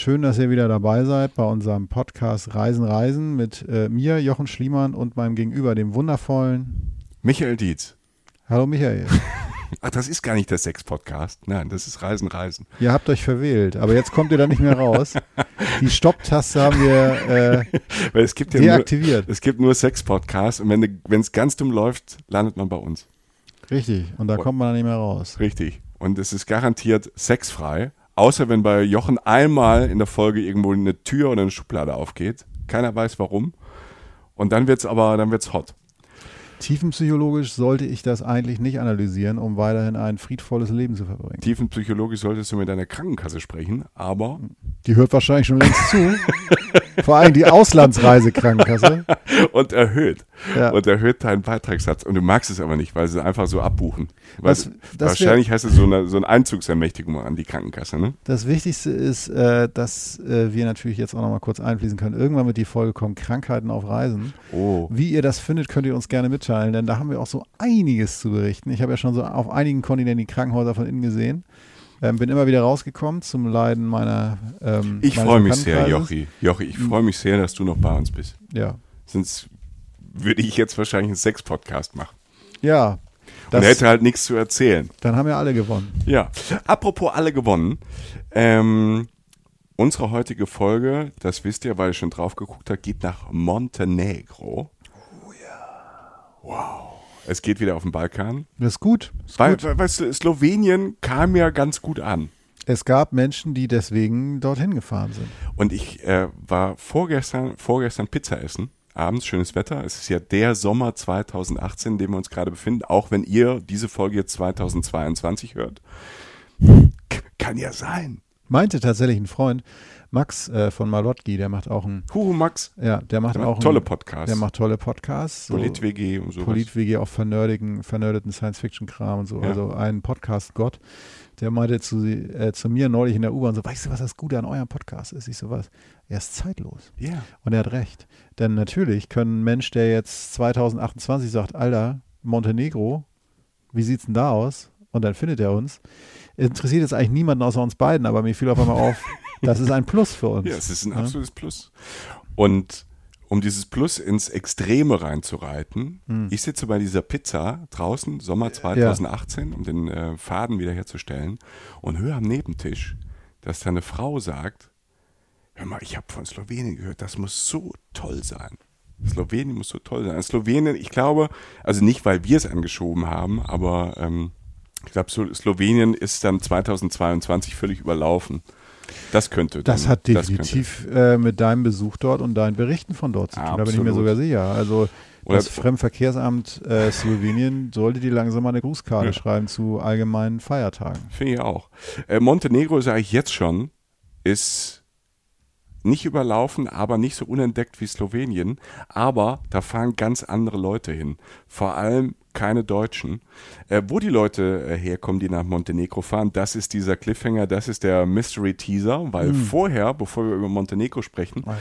Schön, dass ihr wieder dabei seid bei unserem Podcast Reisen, Reisen mit äh, mir, Jochen Schliemann und meinem Gegenüber, dem wundervollen Michael Dietz. Hallo Michael. Ach, das ist gar nicht der Sex-Podcast. Nein, das ist Reisen, Reisen. Ihr habt euch verwählt, aber jetzt kommt ihr da nicht mehr raus. Die Stopptaste haben wir äh, es gibt ja deaktiviert. Nur, es gibt nur Sex-Podcasts und wenn es ganz dumm läuft, landet man bei uns. Richtig, und da kommt man dann nicht mehr raus. Richtig. Und es ist garantiert sexfrei. Außer wenn bei Jochen einmal in der Folge irgendwo eine Tür oder eine Schublade aufgeht. Keiner weiß warum. Und dann wird's aber, dann wird's hot. Tiefenpsychologisch sollte ich das eigentlich nicht analysieren, um weiterhin ein friedvolles Leben zu verbringen. Tiefenpsychologisch solltest du mit deiner Krankenkasse sprechen, aber. Die hört wahrscheinlich schon längst zu. Vor allem die Auslandsreisekrankenkasse. Und erhöht. Ja. Und erhöht deinen Beitragssatz. Und du magst es aber nicht, weil sie einfach so abbuchen. Das wahrscheinlich heißt es so eine, so eine Einzugsermächtigung an die Krankenkasse, ne? Das Wichtigste ist, äh, dass äh, wir natürlich jetzt auch noch mal kurz einfließen können. Irgendwann wird die Folge kommen, Krankheiten auf Reisen. Oh. Wie ihr das findet, könnt ihr uns gerne mitteilen, denn da haben wir auch so einiges zu berichten. Ich habe ja schon so auf einigen Kontinenten die Krankenhäuser von innen gesehen. Ähm, bin immer wieder rausgekommen zum Leiden meiner. Ähm, Ich freue mich sehr. Jochi. Jochi, ich freue mich sehr, dass du noch bei uns bist. Ja. Sonst würde ich jetzt wahrscheinlich einen Sex-Podcast machen. Ja. Und hätte halt nichts zu erzählen. dann haben ja alle gewonnen. Ja. Apropos alle gewonnen. Ähm, unsere heutige Folge, das wisst ihr, weil ihr schon drauf geguckt habt, geht nach Montenegro. Oh ja. Wow. Es geht wieder auf den Balkan. Das ist gut. Ist Weil, gut. weißt du, Slowenien kam ja ganz gut an. Es gab Menschen, die deswegen dorthin gefahren sind. Und ich äh, war vorgestern, vorgestern Pizza essen. Abends, schönes Wetter. Es ist ja der Sommer 2018, in dem wir uns gerade befinden, auch wenn ihr diese Folge jetzt 2022 hört. Kann ja sein. Meinte tatsächlich ein Freund, Max äh, von Malotki, der macht auch einen, Huhu Max, ja, der macht der auch macht tolle einen, Podcasts. Der macht tolle Podcasts. so Polit-WG und sowas. Polit-WG auch vernördigen, vernördeten Science-Fiction-Kram und so. Ja. Also ein Podcast-Gott, der meinte zu, äh, zu mir neulich in der U-Bahn so, weißt du, was das Gute an eurem Podcast ist? Ich so, was? Er ist zeitlos. Ja. Und er hat recht. Denn natürlich können ein Mensch, der jetzt 2028 sagt, Alter, Montenegro, wie sieht's denn da aus? Und dann findet er uns. Interessiert jetzt eigentlich niemanden außer uns beiden, aber mir fiel auf einmal auf, das ist ein Plus für uns. ja, es ist ein Ja? absolutes Plus. Und um dieses Plus ins Extreme reinzureiten, Hm. ich sitze bei dieser Pizza draußen, Sommer 2018, um den äh, Faden wiederherzustellen und höre am Nebentisch, dass da eine Frau sagt, hör mal, ich habe von Slowenien gehört, das muss so toll sein. Slowenien muss so toll sein. Slowenien, ich glaube, also nicht, weil wir es angeschoben haben, aber ähm, ich glaube, Slowenien ist dann 2022 völlig überlaufen. Das könnte. Das dann- hat definitiv äh, mit deinem Besuch dort und deinen Berichten von dort zu tun. Da bin ich mir Absolut. sogar sicher. Also Oder- das Fremdenverkehrsamt äh, Slowenien sollte dir langsam mal eine Grußkarte Ja. schreiben zu allgemeinen Feiertagen. Finde ich auch. Äh, Montenegro, sage ich jetzt schon, ist nicht überlaufen, aber nicht so unentdeckt wie Slowenien. Aber da fahren ganz andere Leute hin. Vor allem keine Deutschen. Äh, wo die Leute äh, herkommen, die nach Montenegro fahren, das ist dieser Cliffhanger, das ist der Mystery Teaser, weil Hm. vorher, bevor wir über Montenegro sprechen, Ah,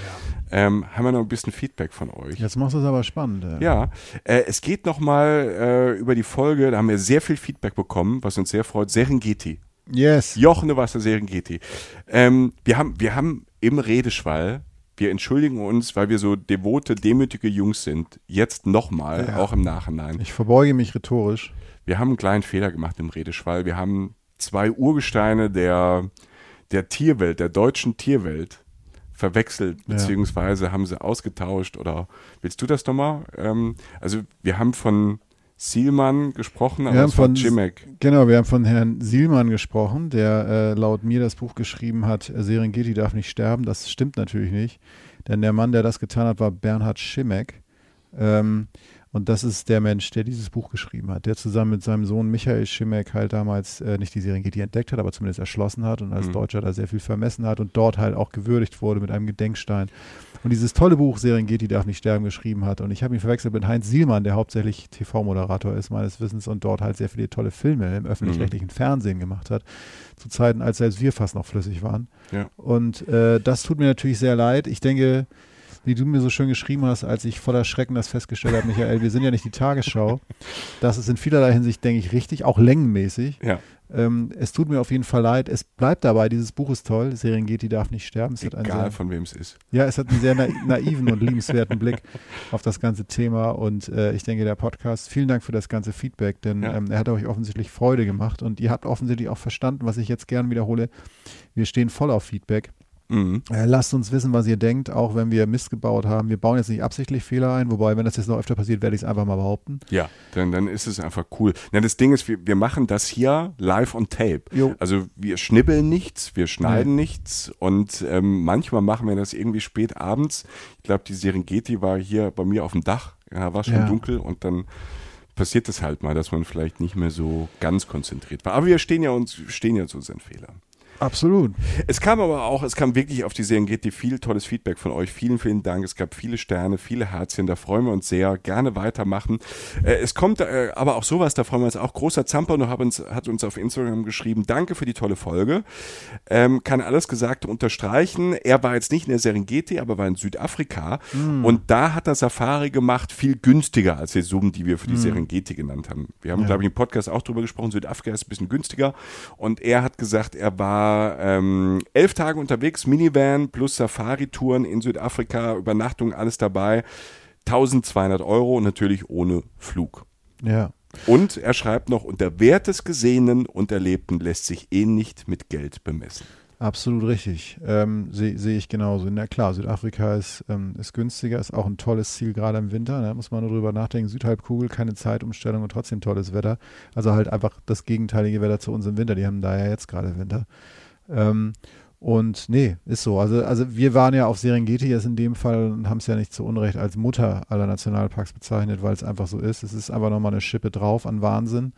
ähm, haben wir noch ein bisschen Feedback von euch. Jetzt machst du es aber spannend. Ja. Ja, äh, es geht nochmal äh, über die Folge, da haben wir sehr viel Feedback bekommen, was uns sehr freut. Serengeti. Yes. Jochen de Wasser Serengeti. Ähm, wir, haben, wir haben im Redeschwall, wir entschuldigen uns, weil wir so devote, demütige Jungs sind, jetzt nochmal, Ja. auch im Nachhinein. Ich verbeuge mich rhetorisch. Wir haben einen kleinen Fehler gemacht im Redeschwall. Wir haben zwei Urgesteine der, der Tierwelt, der deutschen Tierwelt verwechselt, Ja. beziehungsweise haben sie ausgetauscht oder willst du das nochmal? Ähm, also wir haben von Sielmann gesprochen, aber Wir haben von- Jimek. Genau, wir haben von Herrn Sielmann gesprochen, der äh, laut mir das Buch geschrieben hat, äh, Serengeti darf nicht sterben. Das stimmt natürlich nicht, denn der Mann, der das getan hat, war Bernhard Schimek. Ähm, und das ist der Mensch, der dieses Buch geschrieben hat, der zusammen mit seinem Sohn Michael Schimek halt damals äh, nicht die Serengeti entdeckt hat, aber zumindest erschlossen hat und als Mhm. Deutscher da sehr viel vermessen hat und dort halt auch gewürdigt wurde mit einem Gedenkstein. Und dieses tolle Buch Serengeti darf nicht sterben geschrieben hat. Und ich habe ihn verwechselt mit Heinz Sielmann, der hauptsächlich TV-Moderator ist, meines Wissens, und dort halt sehr viele tolle Filme im öffentlich-rechtlichen Fernsehen gemacht hat. Zu Zeiten, als selbst wir fast noch flüssig waren. Ja. Und äh, das tut mir natürlich sehr leid. Ich denke, wie du mir so schön geschrieben hast, als ich voller Schrecken das festgestellt habe, Michael, wir sind ja nicht die Tagesschau. Das ist in vielerlei Hinsicht, denke ich, richtig, auch längenmäßig. Ja, Ähm, es tut mir auf jeden Fall leid. Es bleibt dabei, dieses Buch ist toll. Serengeti darf nicht sterben. Es hat einen egal sehr, von wem es ist. ja, es hat einen sehr na naiven und liebenswerten Blick auf das ganze Thema. Und äh, ich denke, der Podcast, vielen Dank für das ganze Feedback, denn Ja. ähm, er hat euch offensichtlich Freude gemacht und ihr habt offensichtlich auch verstanden, was ich jetzt gern wiederhole. Wir stehen voll auf Feedback. Mhm. Äh, lasst uns wissen, was ihr denkt, auch wenn wir Mist gebaut haben. Wir bauen jetzt nicht absichtlich Fehler ein, wobei, wenn das jetzt noch öfter passiert, werde ich es einfach mal behaupten. Ja, dann, dann ist es einfach cool. Na, das Ding ist, wir, wir machen das hier live on tape. Jo. Also wir schnibbeln nichts, wir schneiden nichts und ähm, manchmal machen wir das irgendwie spät abends. Ich glaube, die Serengeti war hier bei mir auf dem Dach, ja, war schon Ja. dunkel und dann passiert es halt mal, dass man vielleicht nicht mehr so ganz konzentriert war. Aber wir stehen ja uns stehen ja zu unseren Fehlern. Absolut. Es kam aber auch, es kam wirklich auf die Serengeti viel tolles Feedback von euch. Vielen, vielen Dank. Es gab viele Sterne, viele Herzchen. Da freuen wir uns sehr. Gerne weitermachen. Äh, es kommt äh, aber auch sowas, da freuen wir uns auch. Großer Zampano hat uns, hat uns auf Instagram geschrieben. Danke für die tolle Folge. Ähm, kann alles Gesagte unterstreichen. Er war jetzt nicht in der Serengeti, aber war in Südafrika. Und da hat er Safari gemacht, viel günstiger als die Summen, die wir für die Serengeti genannt haben. Wir haben, Ja. glaube ich, im Podcast auch drüber gesprochen. Südafrika ist ein bisschen günstiger. Und er hat gesagt, er war ähm, elf Tage unterwegs, Minivan plus Safari-Touren in Südafrika, Übernachtung, alles dabei. 1200 Euro, natürlich ohne Flug. Ja. Und er schreibt noch, und der Wert des Gesehenen und Erlebten lässt sich eh nicht mit Geld bemessen. Absolut richtig. Ähm, Sehe seh ich genauso. Na klar, Südafrika ist, ähm, ist günstiger, ist auch ein tolles Ziel, gerade im Winter. Da muss man nur drüber nachdenken. Südhalbkugel, keine Zeitumstellung und trotzdem tolles Wetter. Also halt einfach das gegenteilige Wetter zu uns im Winter. Die haben da ja jetzt gerade Winter. Ähm, und nee, ist so. Also, also wir waren ja auf Serengeti jetzt in dem Fall und haben es ja nicht zu Unrecht als Mutter aller Nationalparks bezeichnet, weil es einfach so ist. Es ist einfach nochmal eine Schippe drauf an Wahnsinn.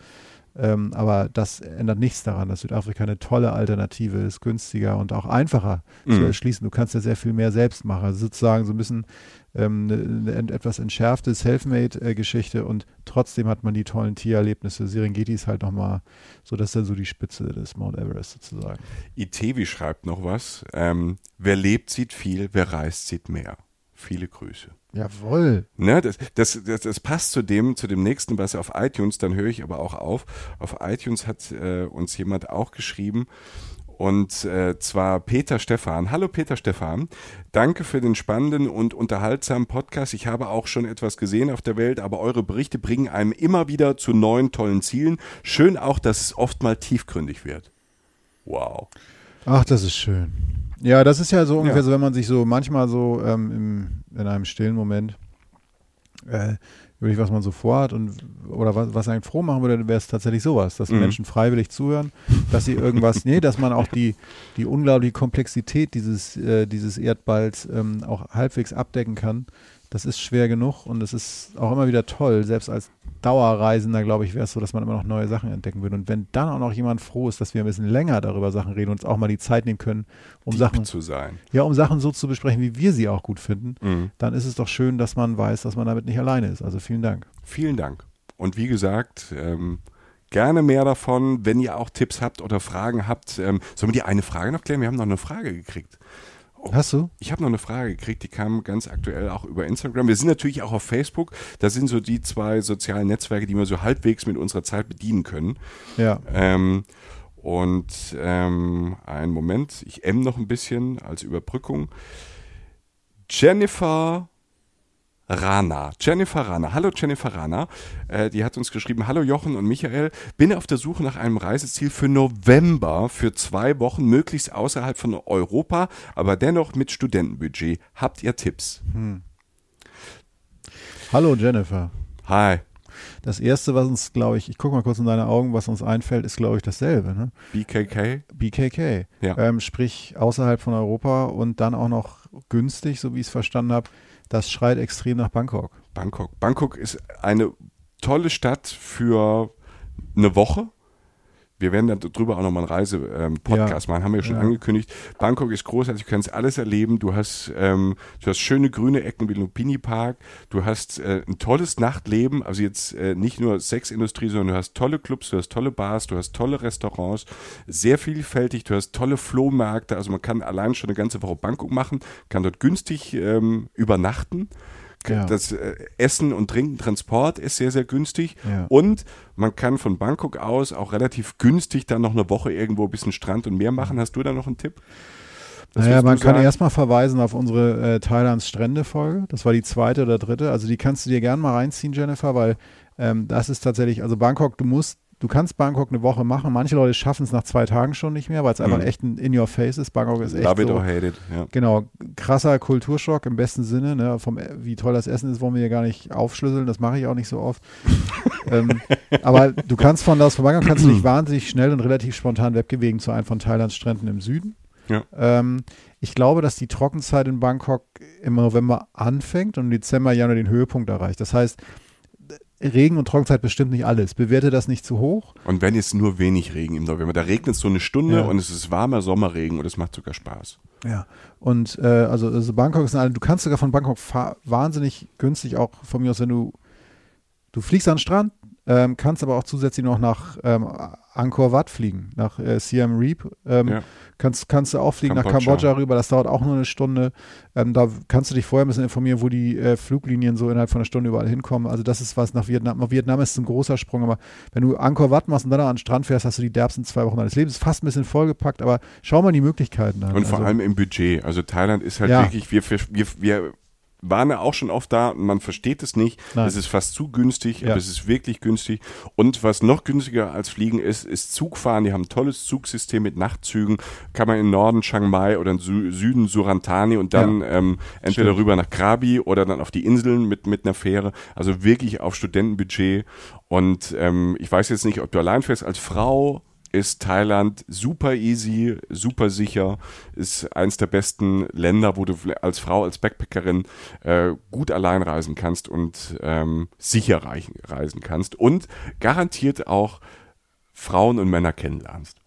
Ähm, aber das ändert nichts daran, dass Südafrika eine tolle Alternative ist, günstiger und auch einfacher zu Mhm. erschließen. Du kannst ja sehr viel mehr selbst machen. Also sozusagen so ein bisschen ähm, eine, eine etwas entschärfte Selfmade-Geschichte und trotzdem hat man die tollen Tiererlebnisse. Serengeti ist halt nochmal so, das ist dann so die Spitze des Mount Everest sozusagen. Itevi schreibt noch was. Ähm, wer lebt, sieht viel, wer reist, sieht mehr. Viele Grüße. Jawohl. Ne, das, das, das, das passt zu dem, zu dem nächsten, was auf iTunes, dann höre ich aber auch auf. Auf iTunes hat äh, uns jemand auch geschrieben. Und äh, zwar Peter Stephan. Hallo Peter Stephan. Danke für den spannenden und unterhaltsamen Podcast. Ich habe auch schon etwas gesehen auf der Welt, aber eure Berichte bringen einem immer wieder zu neuen, tollen Zielen. Schön auch, dass es oft mal tiefgründig wird. Wow. Ach, das ist schön. Ja, das ist ja so ungefähr Ja. so, wenn man sich so manchmal so ähm, im, in einem stillen Moment äh, über was man so vorhat und oder was, was einen froh machen würde, wäre es tatsächlich sowas, dass Mhm. Menschen freiwillig zuhören, dass sie irgendwas, nee, dass man auch die, die unglaubliche Komplexität dieses, äh, dieses Erdballs ähm, auch halbwegs abdecken kann. Das ist schwer genug und es ist auch immer wieder toll, selbst als Dauerreisender, glaube ich, wäre es so, dass man immer noch neue Sachen entdecken würde. Und wenn dann auch noch jemand froh ist, dass wir ein bisschen länger darüber Sachen reden und uns auch mal die Zeit nehmen können, um Deep Sachen, zu sein. ja, um Sachen so zu besprechen, wie wir sie auch gut finden, Mhm. dann ist es doch schön, dass man weiß, dass man damit nicht alleine ist. Also vielen Dank. Vielen Dank. Und wie gesagt, ähm, gerne mehr davon, wenn ihr auch Tipps habt oder Fragen habt. Ähm, sollen wir dir eine Frage noch klären? Wir haben noch eine Frage gekriegt. Oh, Hast du? Ich habe noch eine Frage gekriegt, die kam ganz aktuell auch über Instagram. Wir sind natürlich auch auf Facebook. Das sind so die zwei sozialen Netzwerke, die wir so halbwegs mit unserer Zeit bedienen können. Ja. Ähm, und ähm, einen Moment, ich M noch ein bisschen als Überbrückung. Jennifer Rana. Jennifer Rana. Hallo Jennifer Rana. Äh, die hat uns geschrieben, hallo Jochen und Michael. Bin auf der Suche nach einem Reiseziel für November für zwei Wochen, möglichst außerhalb von Europa, aber dennoch mit Studentenbudget. Habt ihr Tipps? Hm. Hallo Jennifer. Hi. Das erste, was uns, glaube ich, ich gucke mal kurz in deine Augen, was uns einfällt, ist, glaube ich, dasselbe. Ne? BKK? BKK. Ja. Ähm, sprich, außerhalb von Europa und dann auch noch günstig, so wie ich es verstanden habe das schreit extrem nach Bangkok. Bangkok. Bangkok ist eine tolle Stadt für eine Woche. Wir werden darüber auch nochmal einen Reise-Podcast ähm, machen, haben wir ja schon ja. angekündigt. Bangkok ist großartig, du kannst alles erleben. Du hast, ähm, du hast schöne grüne Ecken wie Lumpini Park. Du hast äh, ein tolles Nachtleben, also jetzt äh, nicht nur Sexindustrie, sondern du hast tolle Clubs, du hast tolle Bars, du hast tolle Restaurants, sehr vielfältig, du hast tolle Flohmärkte. Also man kann allein schon eine ganze Woche Bangkok machen, kann dort günstig ähm, übernachten. Ja. Das äh, Essen und Trinken, Transport ist sehr, sehr günstig. Ja. Und man kann von Bangkok aus auch relativ günstig dann noch eine Woche irgendwo ein bisschen Strand und Meer machen. Hast du da noch einen Tipp? Was naja, man kann erstmal verweisen auf unsere äh, Thailands Strände-Folge. Das war die zweite oder dritte. Also die kannst du dir gerne mal reinziehen, Jennifer, weil ähm, das ist tatsächlich, also Bangkok, du musst du kannst Bangkok eine Woche machen. Manche Leute schaffen es nach zwei Tagen schon nicht mehr, weil es mhm. einfach echt ein In Your Face ist. Bangkok ist echt Love so, it or hate it. Ja. Genau, krasser Kulturschock im besten Sinne. Ne? Vom, wie toll das Essen ist, wollen wir hier gar nicht aufschlüsseln. Das mache ich auch nicht so oft. ähm, aber du kannst von das von Bangkok kannst du dich wahnsinnig schnell und relativ spontan wegbewegen zu einem von Thailands Stränden im Süden. Ja. Ähm, ich glaube, dass die Trockenzeit in Bangkok im November anfängt und im Dezember, Januar den Höhepunkt erreicht. Das heißt, Regen und Trockenzeit bestimmt nicht alles. Bewerte das nicht zu hoch. Und wenn jetzt nur wenig Regen im November, da regnet es so eine Stunde ja. und es ist warmer Sommerregen und es macht sogar Spaß. Ja, und äh, also, also, Bangkok ist eine, du kannst sogar von Bangkok wahnsinnig günstig auch von mir aus, wenn du, du fliegst an den Strand, ähm, kannst aber auch zusätzlich noch nach ähm, Angkor Wat fliegen, nach äh, Siam Reap. Ähm, ja. kannst, kannst du auch fliegen Kambodscha. nach Kambodscha rüber, das dauert auch nur eine Stunde. Ähm, da kannst du dich vorher ein bisschen informieren, wo die äh, Fluglinien so innerhalb von einer Stunde überall hinkommen. Also das ist was nach Vietnam. Nach Vietnam ist ein großer Sprung, aber wenn du Angkor Wat machst und dann an den Strand fährst, hast du die derbsten zwei Wochen deines Lebens. Fast ein bisschen vollgepackt, aber schau mal die Möglichkeiten an. Und vor also, allem im Budget. Also Thailand ist halt ja. wirklich, wir, wir, wir waren ja auch schon oft da und man versteht es nicht. Nein. Es ist fast zu günstig, ja. aber es ist wirklich günstig. Und was noch günstiger als Fliegen ist, ist Zugfahren. Die haben ein tolles Zugsystem mit Nachtzügen. Kann man in Norden Chiang Mai oder im Süden Surantani und dann ja. ähm, entweder Stimmt. rüber nach Krabi oder dann auf die Inseln mit, mit einer Fähre. Also wirklich auf Studentenbudget. Und ähm, ich weiß jetzt nicht, ob du allein fährst als Frau ist Thailand super easy, super sicher, ist eins der besten Länder, wo du als Frau, als Backpackerin äh, gut allein reisen kannst und ähm, sicher reisen kannst und garantiert auch Frauen und Männer kennenlernst.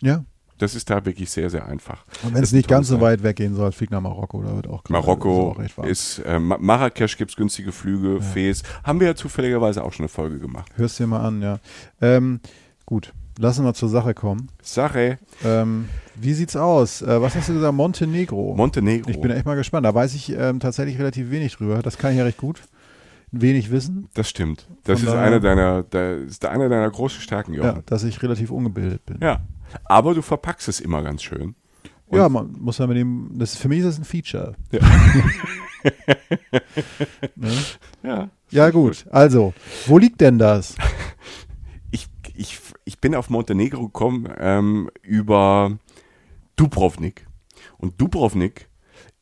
Ja. Das ist da wirklich sehr, sehr einfach. Und wenn es nicht ganz so weit weggehen soll, flieg nach Marokko. Da wird auch Marokko ist, auch ist äh, Marrakesch gibt es günstige Flüge, ja. Fes. Haben wir ja zufälligerweise auch schon eine Folge gemacht. Hörst dir mal an, ja. Ähm, gut. Lassen wir zur Sache kommen. Sache. Ähm, wie sieht's aus? Äh, was hast du gesagt? Montenegro. Montenegro. Ich bin echt mal gespannt. Da weiß ich ähm, tatsächlich relativ wenig drüber. Das kann ich ja recht gut. Wenig wissen. Das stimmt. Das Von ist eine deiner, das ist eine deiner großen Stärken, Jochen. Ja, dass ich relativ ungebildet bin. Ja. Aber du verpackst es immer ganz schön. Und ja, man muss ja mit dem, das, für mich ist das ein Feature. Ja. ne? Ja. Ja, gut. Also, wo liegt denn das? ich, bin auf Montenegro gekommen ähm, über Dubrovnik. Und Dubrovnik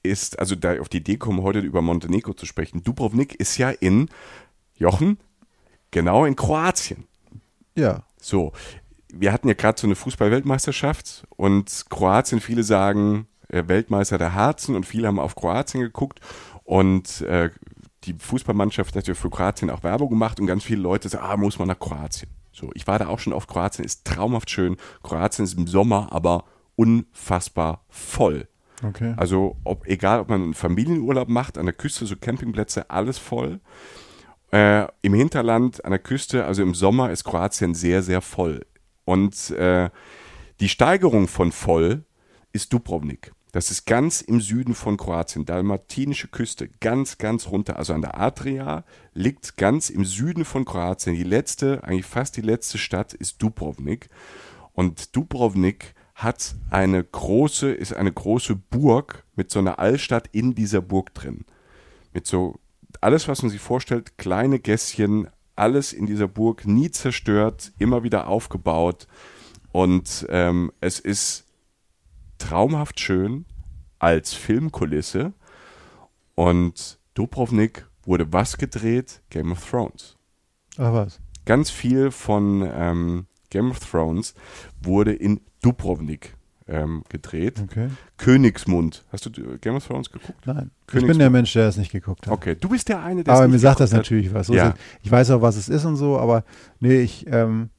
ist, also da auf die Idee kommen, heute über Montenegro zu sprechen. Dubrovnik ist ja in, Jochen, genau in Kroatien. Ja. So, wir hatten ja gerade so eine Fußball-Weltmeisterschaft und Kroatien, viele sagen äh, Weltmeister der Herzen und viele haben auf Kroatien geguckt und äh, die Fußballmannschaft hat ja für Kroatien auch Werbung gemacht und ganz viele Leute sagen, ah, muss man nach Kroatien. So, ich war da auch schon auf Kroatien, ist traumhaft schön. Kroatien ist im Sommer aber unfassbar voll. Okay. Also, ob, egal ob man einen Familienurlaub macht, an der Küste, so Campingplätze, alles voll. Äh, Im Hinterland an der Küste, also im Sommer, ist Kroatien sehr, sehr voll. Und äh, die Steigerung von voll ist Dubrovnik. Das ist ganz im Süden von Kroatien, dalmatinische Küste, ganz, ganz runter. Also an der Adria liegt ganz im Süden von Kroatien. Die letzte, eigentlich fast die letzte Stadt ist Dubrovnik. Und Dubrovnik hat eine große, ist eine große Burg mit so einer Altstadt in dieser Burg drin. Mit so alles, was man sich vorstellt, kleine Gässchen, alles in dieser Burg, nie zerstört, immer wieder aufgebaut. Und ähm, es ist traumhaft schön als Filmkulisse. Und Dubrovnik wurde was gedreht? Game of Thrones. Ach was. Ganz viel von ähm, Game of Thrones wurde in Dubrovnik ähm, gedreht. Okay. Königsmund. Hast du Game of Thrones geguckt? Nein. Ich Königsmund. bin der Mensch, der es nicht geguckt hat. Okay, du bist der eine, der es Aber nicht mir sagt das geguckt hat. natürlich was. So Ja. es. Ich weiß auch, was es ist und so, aber nee, ich, ähm,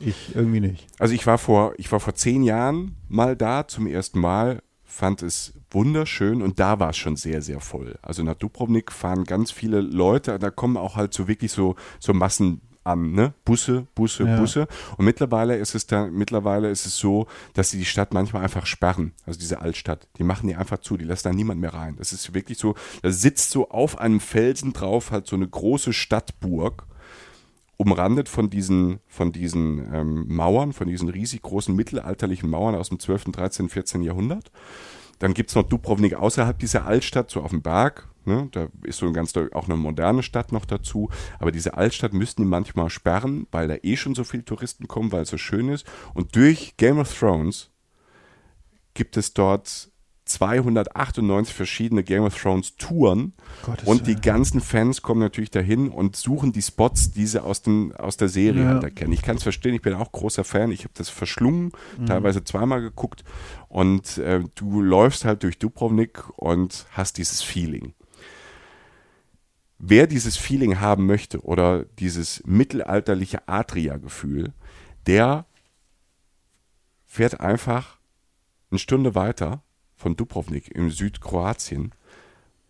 ich irgendwie nicht. Also ich war vor, ich war vor zehn Jahren mal da zum ersten Mal, fand es wunderschön und da war es schon sehr, sehr voll. Also nach Dubrovnik fahren ganz viele Leute, da kommen auch halt so wirklich so, so Massen an, ne? Busse, Busse, Ja. Busse. Und mittlerweile ist es da, mittlerweile ist es so, dass sie die Stadt manchmal einfach sperren. Also diese Altstadt. Die machen die einfach zu, die lassen da niemand mehr rein. Das ist wirklich so, da sitzt so auf einem Felsen drauf halt so eine große Stadtburg umrandet von diesen, von diesen ähm, Mauern, von diesen riesig großen mittelalterlichen Mauern aus dem 12., 13., 14. Jahrhundert. Dann gibt es noch Dubrovnik außerhalb dieser Altstadt, so auf dem Berg. Ne? Da ist so ein ganz auch eine moderne Stadt noch dazu. Aber diese Altstadt müssten die manchmal sperren, weil da eh schon so viele Touristen kommen, weil es so schön ist. Und durch Game of Thrones gibt es dort 298 verschiedene Game of Thrones Touren Gottes und die ganzen Fans kommen natürlich dahin und suchen die Spots, die sie aus, den, aus der Serie Ja. halt erkennen. Ich kann es verstehen, ich bin auch großer Fan. Ich habe das verschlungen, Mhm. teilweise zweimal geguckt und äh, du läufst halt durch Dubrovnik und hast dieses Feeling. Wer dieses Feeling haben möchte oder dieses mittelalterliche Adria-Gefühl, der fährt einfach eine Stunde weiter von Dubrovnik im Südkroatien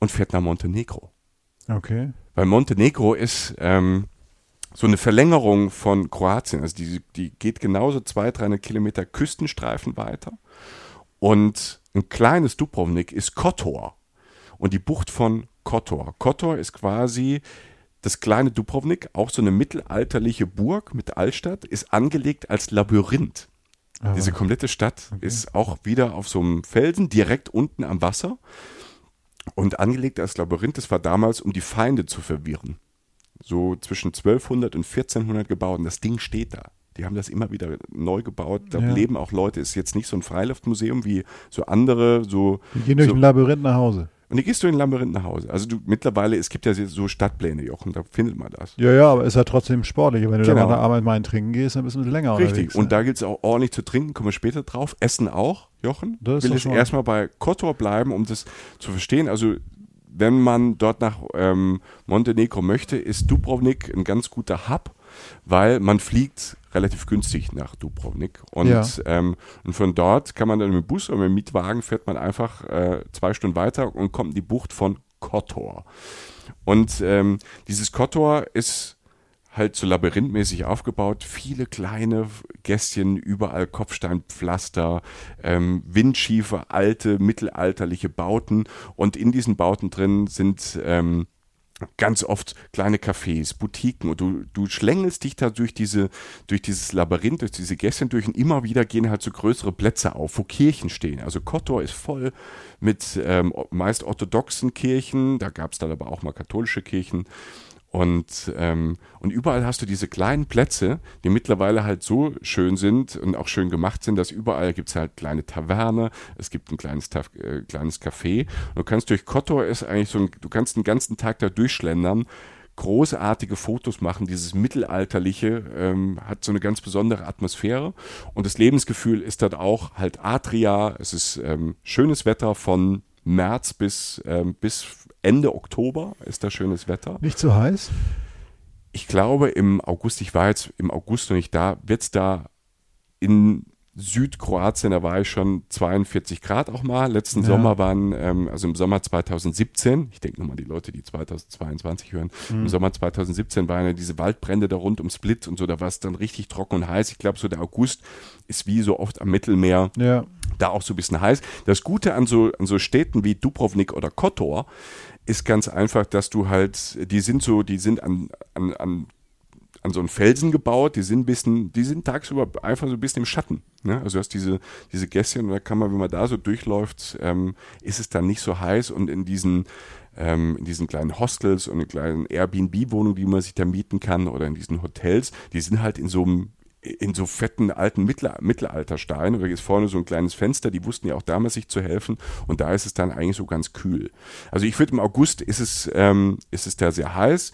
und fährt nach Montenegro. Okay. Weil Montenegro ist ähm, so eine Verlängerung von Kroatien. Also die, die geht genauso 200, 300 Kilometer Küstenstreifen weiter. Und ein kleines Dubrovnik ist Kotor. Und die Bucht von Kotor. Kotor ist quasi das kleine Dubrovnik, auch so eine mittelalterliche Burg mit Altstadt, ist angelegt als Labyrinth. Aber Diese komplette Stadt ist auch wieder auf so einem Felsen, direkt unten am Wasser und angelegt als Labyrinth. Das war damals, um die Feinde zu verwirren. So zwischen 1200 und 1400 gebaut und das Ding steht da. Die haben das immer wieder neu gebaut. Da Ja. leben auch Leute. Ist jetzt nicht so ein Freiluftmuseum wie so andere, so die gehen durch so, ein Labyrinth nach Hause. Und die gehst du in Labyrinth nach Hause. Also du mittlerweile, es gibt ja so Stadtpläne, Jochen, da findet man das. Ja, ja, aber ist ja trotzdem sportlich. Wenn du Genau. da nach der Arbeit mal ein Trinken gehst, dann bist du ein bisschen länger Richtig. Und ne? da gilt es auch ordentlich zu trinken, kommen wir später drauf. Essen auch, Jochen. Das will mal- erstmal bei Kotor bleiben, um das zu verstehen. Also wenn man dort nach ähm, Montenegro möchte, ist Dubrovnik ein ganz guter Hub, weil man fliegt relativ günstig nach Dubrovnik. Und, Ja. ähm, und von dort kann man dann mit dem Bus oder mit dem Mietwagen fährt man einfach äh, zwei Stunden weiter und kommt in die Bucht von Kotor. Und ähm, dieses Kotor ist halt so labyrinthmäßig aufgebaut. Viele kleine Gässchen, überall Kopfsteinpflaster, ähm, windschiefe, alte, mittelalterliche Bauten. Und in diesen Bauten drin sind ähm, ganz oft kleine Cafés, Boutiquen und du, du schlängelst dich da durch diese, durch dieses Labyrinth, durch diese Gässchen durch und immer wieder gehen halt so größere Plätze auf, wo Kirchen stehen. Also Kotor ist voll mit ähm, meist orthodoxen Kirchen, da gab es dann aber auch mal katholische Kirchen. Und, ähm, und überall hast du diese kleinen Plätze, die mittlerweile halt so schön sind und auch schön gemacht sind, dass überall gibt es halt kleine Taverne, es gibt ein kleines, Taf äh, kleines Café. Und du kannst durch Kotor ist eigentlich so ein, du kannst den ganzen Tag da durchschlendern, großartige Fotos machen, dieses mittelalterliche ähm, hat so eine ganz besondere Atmosphäre. Und das Lebensgefühl ist dort auch halt Adria, es ist ähm, schönes Wetter von März bis, ähm, bis Ende Oktober ist da schönes Wetter. Nicht zu heiß? Ich glaube, im August, ich war jetzt im August noch nicht da, wird es da in Südkroatien, da war ich schon 42 Grad auch mal. Letzten Ja. Sommer waren, ähm, also im Sommer 2017, ich denke nochmal die Leute, die 2022 hören, im Sommer 2017 waren ja diese Waldbrände da rund um Split und so, da war es dann richtig trocken und heiß. Ich glaube, so der August ist wie so oft am Mittelmeer Ja. da auch so ein bisschen heiß. Das Gute an so, an so Städten wie Dubrovnik oder Kotor ist ganz einfach, dass du halt, die sind so, die sind an, an, an, an so einen Felsen gebaut, die sind ein bisschen, die sind tagsüber einfach so ein bisschen im Schatten. Ne? Also du hast diese, diese Gässchen und da kann man, wenn man da so durchläuft, ähm, ist es dann nicht so heiß und in diesen ähm, in diesen kleinen Hostels und in kleinen Airbnb-Wohnungen, die man sich da mieten kann oder in diesen Hotels, die sind halt in so einem in so fetten alten Mittler, Mittelaltersteinen. Da ist vorne so ein kleines Fenster, die wussten ja auch damals sich zu helfen und da ist es dann eigentlich so ganz kühl. Also ich finde im August ist es, ähm, ist es da sehr heiß.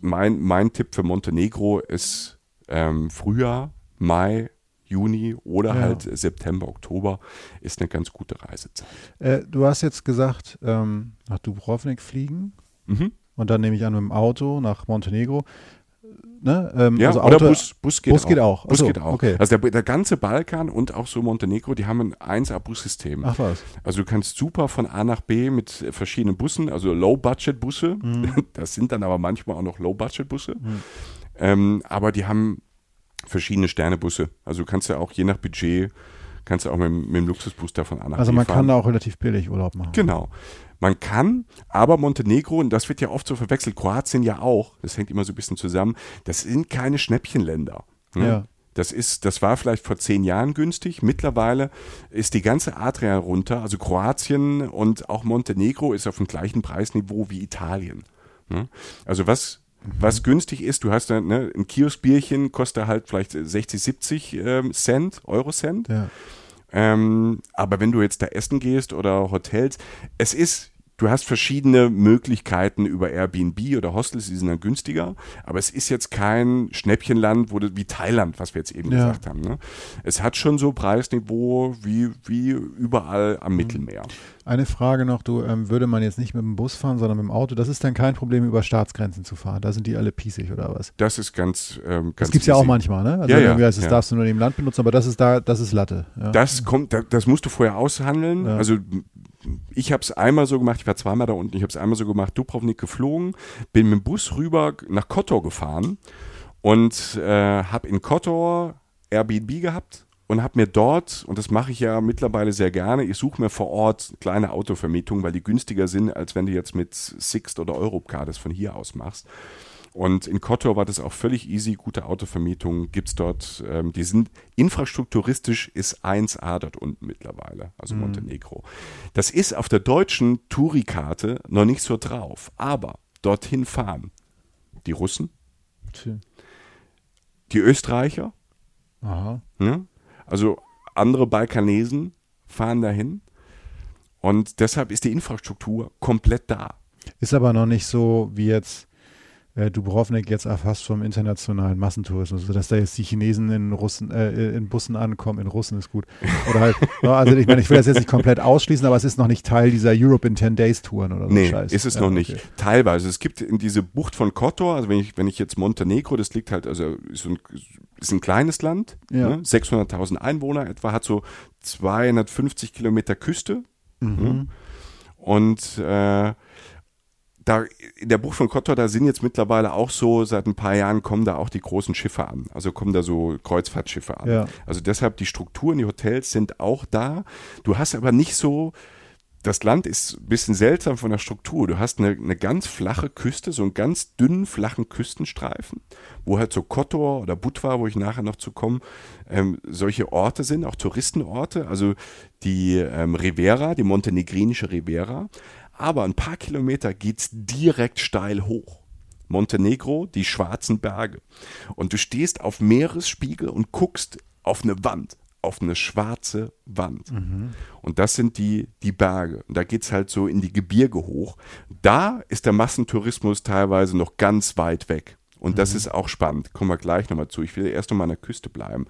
Mein, mein Tipp für Montenegro ist ähm, Frühjahr, Mai, Juni oder Ja. halt September, Oktober ist eine ganz gute Reisezeit. Äh, du hast jetzt gesagt, ähm, nach Dubrovnik fliegen Mhm. und dann nehme ich an mit dem Auto nach Montenegro. Ne? Ähm, Ja, also oder Auto, Bus, Bus geht Bus auch. geht auch. Bus Achso, geht auch. okay. Also der, der ganze Balkan und auch so Montenegro, die haben ein 1A-Bussystem. Ach was. Also du kannst super von A nach B mit verschiedenen Bussen, also Low-Budget-Busse. Mhm. Das sind dann aber manchmal auch noch Low-Budget-Busse. Ähm, aber die haben verschiedene Sternebusse. Also du kannst ja auch je nach Budget, kannst du auch mit, dem- mit dem Luxusbus da von A nach Also man fahren. kann da auch relativ billig Urlaub machen. Genau. Man kann, aber Montenegro, und das wird ja oft so verwechselt, Kroatien ja auch, das hängt immer so ein bisschen zusammen, das sind keine Schnäppchenländer. ne? Ja. Das ist, das war vielleicht vor zehn Jahren günstig. Mittlerweile ist die ganze Adria runter, also Kroatien und auch Montenegro ist auf dem gleichen Preisniveau wie Italien. ne? Also was, was günstig ist, du hast ne, ein Kioskbierchen, kostet halt vielleicht 60, 70 ähm, Cent, Euro-Cent. Ja. Ähm, aber wenn du jetzt da essen gehst oder Hotels, es ist, du hast verschiedene Möglichkeiten über Airbnb oder Hostels, die sind dann günstiger, aber es ist jetzt kein Schnäppchenland, wo du, wie Thailand, was wir jetzt eben Ja. gesagt haben. Ne? Es hat schon so Preisniveau wie, wie überall am Mittelmeer. Eine Frage noch, du, ähm, würde man jetzt nicht mit dem Bus fahren, sondern mit dem Auto, das ist dann kein Problem, über Staatsgrenzen zu fahren. Da sind die alle pießig oder was? Das ist ganz, ähm, ganz Das gibt es ja auch manchmal, ne? Also Ja, ja, irgendwie heißt, das ja. darfst du nur in dem Land benutzen, aber das ist da, das ist Latte. Ja. Das kommt, da- das musst du vorher aushandeln. Also ich habe es einmal so gemacht, ich war zweimal da unten, ich habe es einmal so gemacht, Dubrovnik geflogen, bin mit dem Bus rüber nach Kotor gefahren und äh, habe in Kotor Airbnb gehabt und habe mir dort, und das mache ich ja mittlerweile sehr gerne, ich suche mir vor Ort kleine Autovermietungen, weil die günstiger sind, als wenn du jetzt mit Sixt oder Europcar das von hier aus machst. Und in Kotor war das auch völlig easy, gute Autovermietungen gibt's dort. Ähm, die sind infrastrukturistisch ist 1A dort unten mittlerweile, also Montenegro. Das ist auf der deutschen Touri-Karte noch nicht so drauf, aber dorthin fahren die Russen, Tja. die Österreicher, Aha. ne? also andere Balkanesen fahren dahin. Und deshalb ist die Infrastruktur komplett da. Ist aber noch nicht so wie jetzt äh, Dubrovnik jetzt erfasst vom internationalen Massentourismus, also dass da jetzt die Chinesen in Russen, äh, in Bussen ankommen, in Russen ist gut. Oder halt, ja, also ich meine, ich will das jetzt nicht komplett ausschließen, aber es ist noch nicht Teil dieser Europe in 10 Days Touren oder so. Nee, Scheiß. ist es Ja, noch nicht. okay. Teilweise. Es gibt in diese Bucht von Kotor, also wenn ich, wenn ich jetzt Montenegro, das liegt halt, also ist, ein, ist ein kleines Land, Ja. ne? 600.000 Einwohner etwa, hat so 250 Kilometer Küste. Ne? Und äh, da in der Bucht von Kotor, da sind jetzt mittlerweile auch so, seit ein paar Jahren kommen da auch die großen Schiffe an. Also kommen da so Kreuzfahrtschiffe an. Ja. Also deshalb die Strukturen, die Hotels sind auch da. Du hast aber nicht so, das Land ist ein bisschen seltsam von der Struktur. Du hast eine, eine ganz flache Küste, so einen ganz dünnen, flachen Küstenstreifen, wo halt so Kotor oder Budva, wo ich nachher noch zu komme, ähm, solche Orte sind, auch Touristenorte, also die ähm, Rivera, die montenegrinische Rivera. Aber ein paar Kilometer geht's direkt steil hoch. Montenegro, die schwarzen Berge. Und du stehst auf Meeresspiegel und guckst auf eine Wand, auf eine schwarze Wand. Und das sind die, die Berge. Und da geht's halt so in die Gebirge hoch. Da ist der Massentourismus teilweise noch ganz weit weg. Und das ist auch spannend. Kommen wir gleich nochmal zu. Ich will erst noch mal an der Küste bleiben.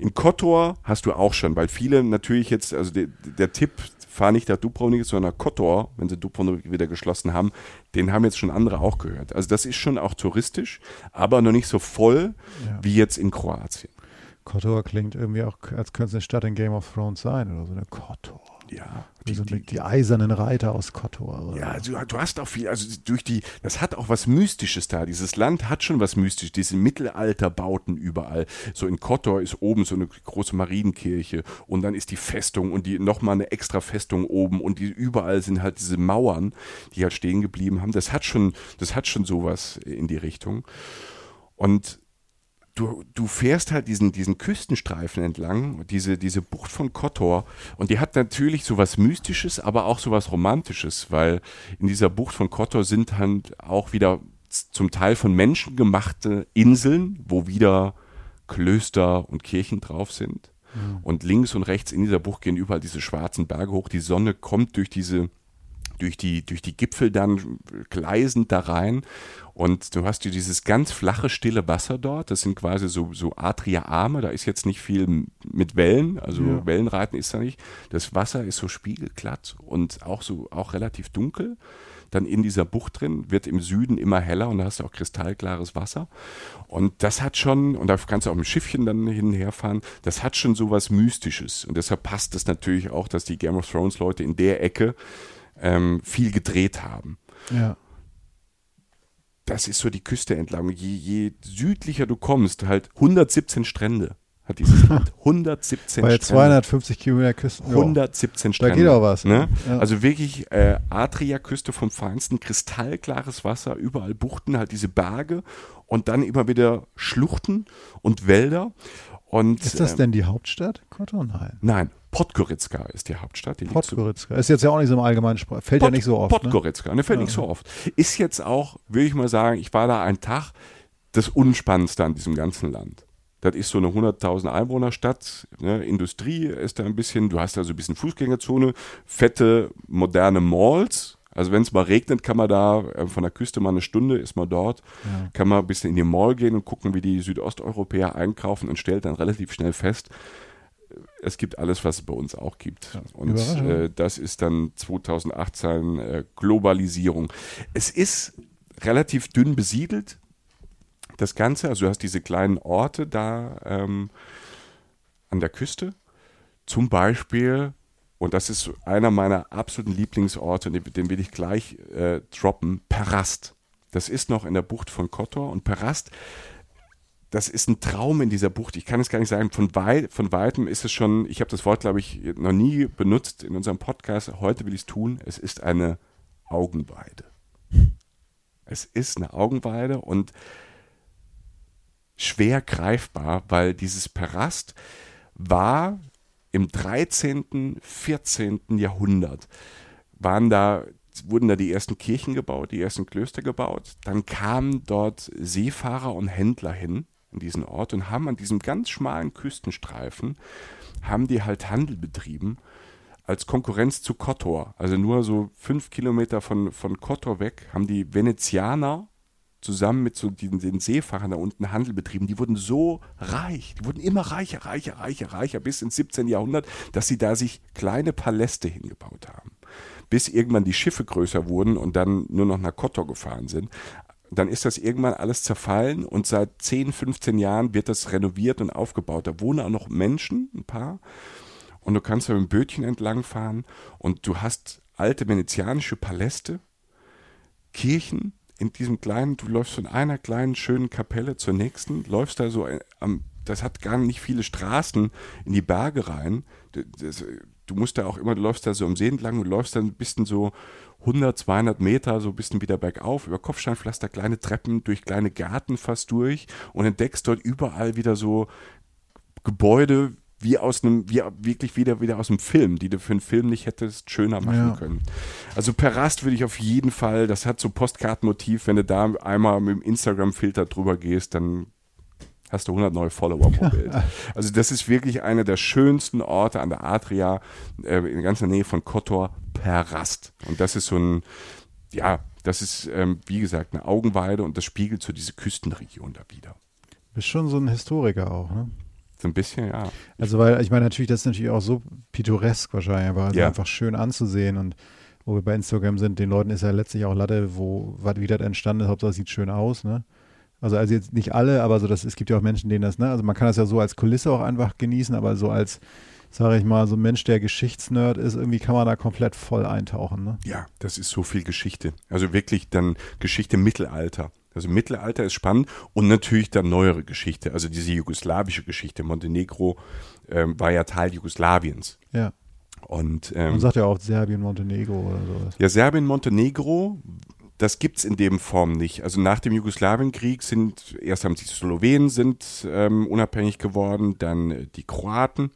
In Kotor hast du auch schon, weil viele natürlich jetzt, also der, der Tipp, fahr nicht nach Dubrovnik, sondern nach Kotor, wenn sie Dubrovnik wieder geschlossen haben, den haben jetzt schon andere auch gehört. Also das ist schon auch touristisch, aber noch nicht so voll Ja. wie jetzt in Kroatien. Kotor klingt irgendwie auch, als könnte es eine Stadt in Game of Thrones sein oder so eine Kotor. Ja, Die, so die, die, eisernen Reiter aus Kotor. Oder? Ja, du, du, hast auch viel, also durch die, das hat auch was Mystisches da. Dieses Land hat schon was Mystisches, diese Mittelalterbauten überall. So in Kotor ist oben so eine große Marienkirche und dann ist die Festung und die nochmal eine extra Festung oben und die überall sind halt diese Mauern, die halt stehen geblieben haben. Das hat schon, das hat schon sowas in die Richtung. Und du, du fährst halt diesen, diesen Küstenstreifen entlang, diese, diese Bucht von Kotor, und die hat natürlich sowas Mystisches, aber auch sowas Romantisches, weil in dieser Bucht von Kotor sind halt auch wieder zum Teil von Menschen gemachte Inseln, wo wieder Klöster und Kirchen drauf sind. Mhm. Und links und rechts in dieser Bucht gehen überall diese schwarzen Berge hoch. Die Sonne kommt durch diese durch die, durch die Gipfel dann gleisend da rein. Und du hast dieses ganz flache, stille Wasser dort. Das sind quasi so, so Adria-Arme. Da ist jetzt nicht viel mit Wellen. Also ja. Wellenreiten ist da nicht. Das Wasser ist so spiegelglatt und auch so, auch relativ dunkel. Dann in dieser Bucht drin wird im Süden immer heller und da hast du auch kristallklares Wasser. Und das hat schon, und da kannst du auch mit Schiffchen dann hinherfahren, das hat schon so was Mystisches. Und deshalb passt es natürlich auch, dass die Game of Thrones Leute in der Ecke ähm, viel gedreht haben. Ja. Das ist so die Küste entlang. Je, je südlicher du kommst, halt 117 Strände hat dieses Land. 117 Bei 250 Kilometer Küsten. 117 Strände. Da geht auch was. Ne? Ja. Also wirklich äh, Adria-Küste vom Feinsten, kristallklares Wasser, überall Buchten, halt diese Berge und dann immer wieder Schluchten und Wälder. Und, ist das ähm, denn die Hauptstadt? Kotor? Nein. Nein, Podgorica ist die Hauptstadt. Die Podgorica. Ist jetzt ja auch nicht so im allgemeinen Sprach. Fällt Pod, ja nicht so oft. Ne? Podgorica, ne? ne fällt ja. nicht so oft. Ist jetzt auch, würde ich mal sagen, ich war da einen Tag, das Unspannendste an diesem ganzen Land. Das ist so eine 100.000 Einwohnerstadt. Ne? Industrie ist da ein bisschen, du hast da so ein bisschen Fußgängerzone, fette, moderne Malls. Also wenn es mal regnet, kann man da äh, von der Küste mal eine Stunde, ist man dort, ja. kann man ein bisschen in die Mall gehen und gucken, wie die Südosteuropäer einkaufen und stellt dann relativ schnell fest, es gibt alles, was es bei uns auch gibt. Ja, und äh, das ist dann 2018 äh, Globalisierung. Es ist relativ dünn besiedelt, das Ganze. Also du hast diese kleinen Orte da ähm, an der Küste. Zum Beispiel, und das ist einer meiner absoluten Lieblingsorte, den, den will ich gleich äh, droppen, Perast. Das ist noch in der Bucht von Kotor und Perast das ist ein Traum in dieser Bucht. Ich kann es gar nicht sagen. Von, weit, von weitem ist es schon, ich habe das Wort, glaube ich, noch nie benutzt in unserem Podcast. Heute will ich es tun. Es ist eine Augenweide. Es ist eine Augenweide und schwer greifbar, weil dieses Perast war im 13., 14. Jahrhundert, waren da wurden da die ersten Kirchen gebaut, die ersten Klöster gebaut. Dann kamen dort Seefahrer und Händler hin in diesen Ort und haben an diesem ganz schmalen Küstenstreifen, haben die halt Handel betrieben als Konkurrenz zu Kotor. Also nur so fünf Kilometer von, von Kotor weg haben die Venezianer zusammen mit so den, den Seefahrern da unten Handel betrieben. Die wurden so reich, die wurden immer reicher, reicher, reicher, reicher bis ins 17. Jahrhundert, dass sie da sich kleine Paläste hingebaut haben. Bis irgendwann die Schiffe größer wurden und dann nur noch nach Kotor gefahren sind dann ist das irgendwann alles zerfallen und seit 10, 15 Jahren wird das renoviert und aufgebaut. Da wohnen auch noch Menschen, ein paar. Und du kannst mit dem Bötchen entlangfahren und du hast alte venezianische Paläste, Kirchen in diesem kleinen, du läufst von einer kleinen schönen Kapelle zur nächsten, läufst da so am, das hat gar nicht viele Straßen in die Berge rein. Das, du musst da auch immer, du läufst da so am See entlang und läufst dann ein bisschen so 100, 200 Meter so ein bisschen wieder bergauf, über Kopfsteinpflaster, kleine Treppen, durch kleine Gärten fast durch und entdeckst dort überall wieder so Gebäude wie aus einem, wie wirklich wieder, wieder aus einem Film, die du für einen Film nicht hättest schöner machen ja. können. Also Perast würde ich auf jeden Fall, das hat so Postkartenmotiv, wenn du da einmal mit dem Instagram-Filter drüber gehst, dann hast du 100 neue Follower pro Bild. Also das ist wirklich einer der schönsten Orte an der Adria, äh, in ganzer Nähe von Kotor, Perast. Und das ist so ein, ja, das ist, ähm, wie gesagt, eine Augenweide und das spiegelt so diese Küstenregion da wieder. Du bist schon so ein Historiker auch, ne? So ein bisschen, ja. Also, weil ich meine, natürlich, das ist natürlich auch so pittoresk wahrscheinlich, aber also ja. einfach schön anzusehen und wo wir bei Instagram sind, den Leuten ist ja letztlich auch Latte, wo, wie das entstanden ist, Hauptsache es sieht schön aus, ne? Also, also jetzt nicht alle, aber so das, es gibt ja auch Menschen, denen das, ne? Also man kann das ja so als Kulisse auch einfach genießen, aber so als, sage ich mal, so ein Mensch, der Geschichtsnerd ist, irgendwie kann man da komplett voll eintauchen. Ne? Ja, das ist so viel Geschichte. Also wirklich dann Geschichte Mittelalter. Also Mittelalter ist spannend und natürlich dann neuere Geschichte, also diese jugoslawische Geschichte. Montenegro ähm, war ja Teil Jugoslawiens. Ja. Und, ähm, Man sagt ja auch Serbien, Montenegro oder sowas. Ja, Serbien, Montenegro, das gibt es in dem Form nicht. Also nach dem Jugoslawienkrieg sind, erst haben die Slowenen sind ähm, unabhängig geworden, dann äh, die Kroaten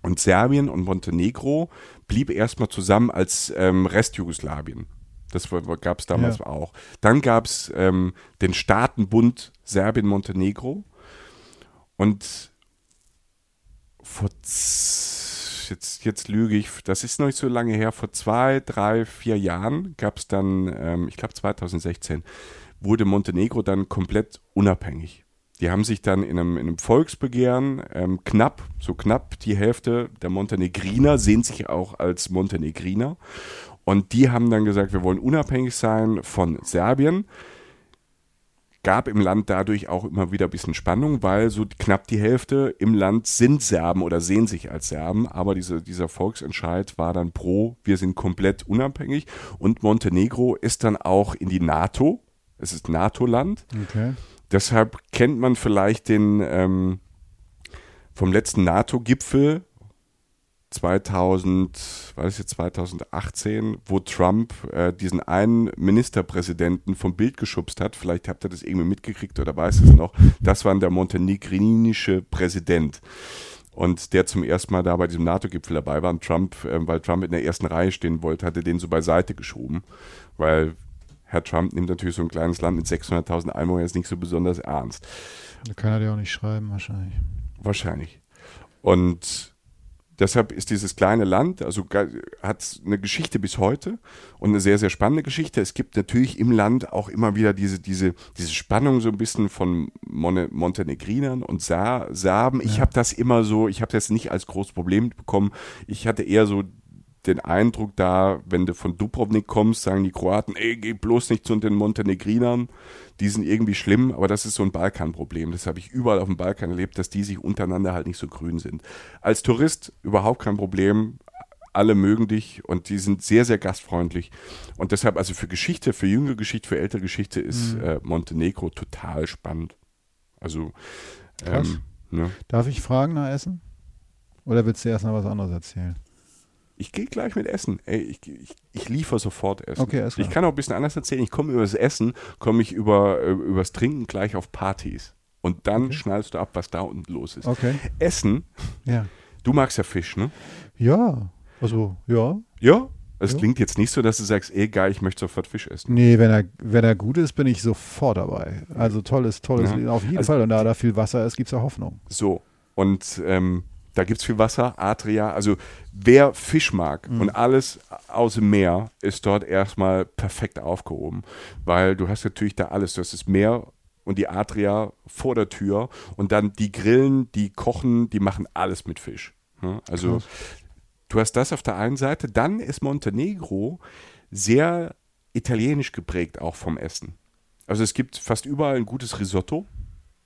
und Serbien und Montenegro blieb erstmal zusammen als ähm, Rest Jugoslawien. Das gab es damals ja. auch. Dann gab es ähm, den Staatenbund Serbien-Montenegro und vor jetzt, jetzt lüge ich, das ist noch nicht so lange her, vor zwei, drei, vier Jahren gab es dann, ähm, ich glaube 2016, wurde Montenegro dann komplett unabhängig. Die haben sich dann in einem, in einem Volksbegehren ähm, knapp, so knapp die Hälfte der Montenegriner sehen sich auch als Montenegriner. Und die haben dann gesagt, wir wollen unabhängig sein von Serbien gab im Land dadurch auch immer wieder ein bisschen Spannung, weil so knapp die Hälfte im Land sind Serben oder sehen sich als Serben, aber diese, dieser Volksentscheid war dann pro, wir sind komplett unabhängig und Montenegro ist dann auch in die NATO, es ist NATO-Land. Okay. Deshalb kennt man vielleicht den ähm, vom letzten NATO-Gipfel 2000, was ist jetzt 2018, wo Trump äh, diesen einen Ministerpräsidenten vom Bild geschubst hat. Vielleicht habt ihr das irgendwie mitgekriegt oder weiß es noch. Das war der montenegrinische Präsident. Und der zum ersten Mal da bei diesem NATO-Gipfel dabei war. Und Trump, äh, weil Trump in der ersten Reihe stehen wollte, hatte den so beiseite geschoben. Weil Herr Trump nimmt natürlich so ein kleines Land mit 600.000 Einwohnern jetzt nicht so besonders ernst. Da kann er dir auch nicht schreiben, wahrscheinlich. Wahrscheinlich. Und Deshalb ist dieses kleine Land, also hat eine Geschichte bis heute und eine sehr, sehr spannende Geschichte. Es gibt natürlich im Land auch immer wieder diese, diese, diese Spannung so ein bisschen von Mon Montenegrinern und Sa Serben. Ich ja. habe das immer so, ich habe das nicht als großes Problem bekommen. Ich hatte eher so den Eindruck da, wenn du von Dubrovnik kommst, sagen die Kroaten, ey, geh bloß nicht zu den Montenegrinern, die sind irgendwie schlimm, aber das ist so ein Balkanproblem. Das habe ich überall auf dem Balkan erlebt, dass die sich untereinander halt nicht so grün sind. Als Tourist überhaupt kein Problem, alle mögen dich und die sind sehr, sehr gastfreundlich. Und deshalb, also für Geschichte, für jüngere Geschichte, für ältere Geschichte ist mhm. äh, Montenegro total spannend. Also, ähm, ne? Darf ich fragen nach Essen? Oder willst du erst noch was anderes erzählen? Ich gehe gleich mit Essen. Ey, ich, ich, ich liefere sofort Essen. Okay, ich kann auch ein bisschen anders erzählen. Ich komme über das Essen, komme ich über äh, übers Trinken gleich auf Partys. Und dann okay. schnallst du ab, was da unten los ist. Okay. Essen. Ja. Du magst ja Fisch, ne? Ja. Also, ja. Ja? Es ja. klingt jetzt nicht so, dass du sagst, ey geil, ich möchte sofort Fisch essen. Nee, wenn er, wenn er gut ist, bin ich sofort dabei. Also tolles, tolles, ja. auf jeden also, Fall. Und da da viel Wasser ist, gibt es ja Hoffnung. So. Und ähm, da gibt es viel Wasser, Adria. Also wer Fisch mag mhm. und alles aus dem Meer ist dort erstmal perfekt aufgehoben, weil du hast natürlich da alles. Du hast das Meer und die Adria vor der Tür und dann die Grillen, die kochen, die machen alles mit Fisch. Also Krass. du hast das auf der einen Seite. Dann ist Montenegro sehr italienisch geprägt auch vom Essen. Also es gibt fast überall ein gutes Risotto.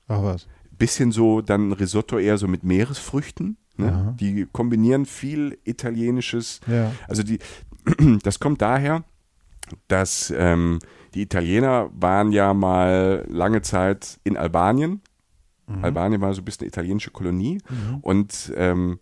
Ach was bisschen so dann Risotto eher so mit Meeresfrüchten. Ne? Die kombinieren viel italienisches. Ja. Also die, das kommt daher, dass ähm, die Italiener waren ja mal lange Zeit in Albanien. Mhm. Albanien war so ein bisschen eine italienische Kolonie mhm. und ähm,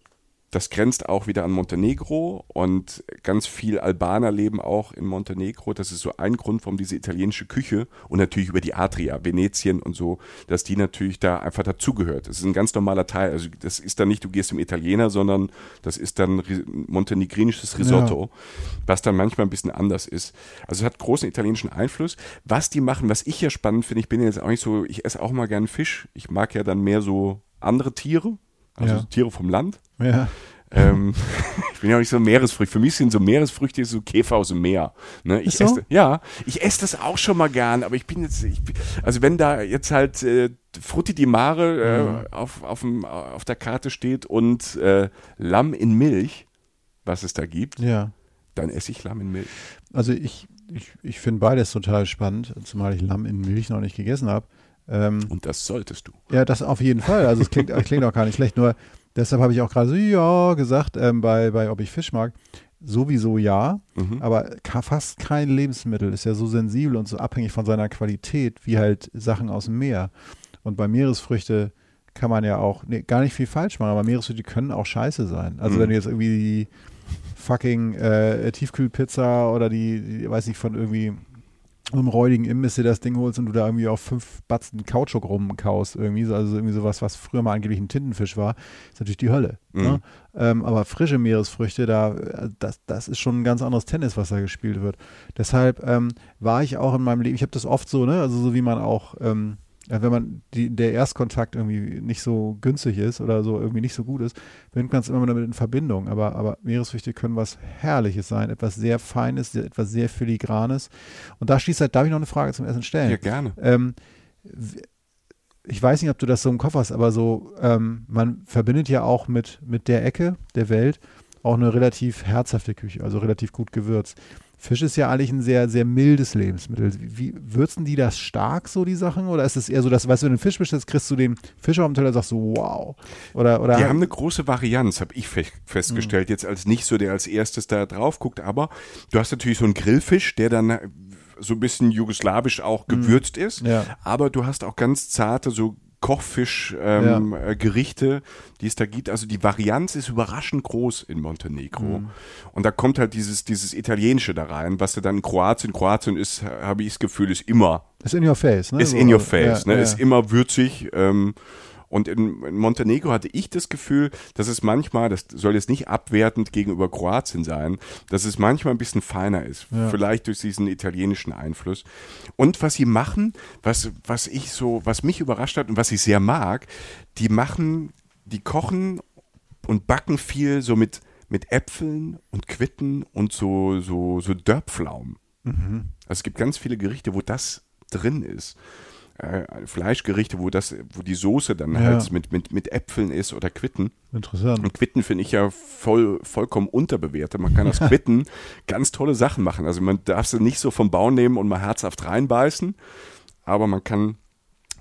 das grenzt auch wieder an Montenegro und ganz viel Albaner leben auch in Montenegro. Das ist so ein Grund, warum diese italienische Küche und natürlich über die Adria, Venetien und so, dass die natürlich da einfach dazugehört. Das ist ein ganz normaler Teil. Also das ist dann nicht, du gehst zum Italiener, sondern das ist dann montenegrinisches Risotto, ja. was dann manchmal ein bisschen anders ist. Also es hat großen italienischen Einfluss. Was die machen, was ich ja spannend finde, ich bin jetzt auch nicht so, ich esse auch mal gerne Fisch. Ich mag ja dann mehr so andere Tiere also ja. Tiere vom Land. Ja. Ähm, ich bin ja auch nicht so Meeresfrüchte. Für mich sind so Meeresfrüchte so Käfer aus dem Meer. Ne? Ich so? esse, ja, ich esse das auch schon mal gern, aber ich bin jetzt, ich, also wenn da jetzt halt äh, Frutti di Mare äh, mhm. auf, auf, dem, auf der Karte steht und äh, Lamm in Milch, was es da gibt, ja. dann esse ich Lamm in Milch. Also ich, ich, ich finde beides total spannend, zumal ich Lamm in Milch noch nicht gegessen habe. Ähm, Und das solltest du. ja, das auf jeden Fall. Also es klingt, klingt auch gar nicht schlecht. Nur deshalb habe ich auch gerade so ja gesagt ähm, bei, bei ob ich Fisch mag. Sowieso ja, Mhm. aber fast kein Lebensmittel ist ja so sensibel und so abhängig von seiner Qualität wie halt Sachen aus dem Meer. Und bei Meeresfrüchte kann man ja auch nee, gar nicht viel falsch machen, aber Meeresfrüchte können auch scheiße sein. Also Mhm. wenn du jetzt irgendwie die fucking äh, Tiefkühlpizza oder die, die, weiß ich, von irgendwie einem räudigen Imbiss dir das Ding holst und du da irgendwie auf fünf Batzen Kautschuk rumkaust, irgendwie, so- also irgendwie sowas, was früher mal angeblich ein Tintenfisch war, ist natürlich die Hölle. Mhm. Ne? Ähm, aber frische Meeresfrüchte, da, äh, das, das ist schon ein ganz anderes Tennis, was da gespielt wird. Deshalb ähm, war ich auch in meinem Leben, ich habe das oft so, ne, also so wie man auch, ähm, wenn man die, der Erstkontakt irgendwie nicht so günstig ist oder so irgendwie nicht so gut ist, bringt man es immer damit in Verbindung. Aber, aber Meeresfrüchte können was Herrliches sein, etwas sehr Feines, etwas sehr Filigranes. Und da schließt halt, darf ich noch eine Frage zum Essen stellen? Ja, gerne. Ähm, ich weiß nicht, ob du das so im Kopf hast, aber so, ähm, man verbindet ja auch mit, mit der Ecke der Welt auch eine relativ herzhafte Küche, also relativ gut gewürzt. Fisch ist ja eigentlich ein sehr, sehr mildes Lebensmittel. Wie würzen die das stark, so die Sachen? Oder ist es eher so, dass, weißt du, wenn du einen Fisch bestellst, kriegst du den Fisch auf dem Teller und sagst so, wow. Oder, oder Die haben eine große Varianz, habe ich fe festgestellt, jetzt als nicht so, der als erstes da drauf guckt, aber du hast natürlich so einen Grillfisch, der dann äh, so ein bisschen jugoslawisch auch gewürzt ist, Ja. aber du hast auch ganz zarte so Kochfisch-Gerichte, ähm, äh, Gerichte, die es da gibt. Also die Varianz ist überraschend groß in Montenegro. Und da kommt halt dieses, dieses Italienische da rein, was du dann in Kroatien, Kroatien ist, habe ich das Gefühl, ist immer ist in your face, ne? ist in your ja, face, ne? ja. ist immer würzig. Ähm, und in, in Montenegro hatte ich das Gefühl, dass es manchmal, das soll jetzt nicht abwertend gegenüber Kroatien sein, dass es manchmal ein bisschen feiner ist. Ja. Vielleicht durch diesen italienischen Einfluss. Und was sie machen, was, was ich so, was mich überrascht hat und was ich sehr mag, die machen, die kochen und backen viel so mit, mit Äpfeln und Quitten und so, so, so Dörpflaumen. Mhm. Also es gibt ganz viele Gerichte, wo das drin ist. Äh, Fleischgerichte, wo das, wo die Soße dann Ja. halt mit, mit, mit Äpfeln ist oder Quitten. Interessant. Und Quitten finde ich ja voll, vollkommen unterbewertet. Man kann aus Quitten ganz tolle Sachen machen. Also man darf sie nicht so vom Bau nehmen und mal herzhaft reinbeißen, aber man kann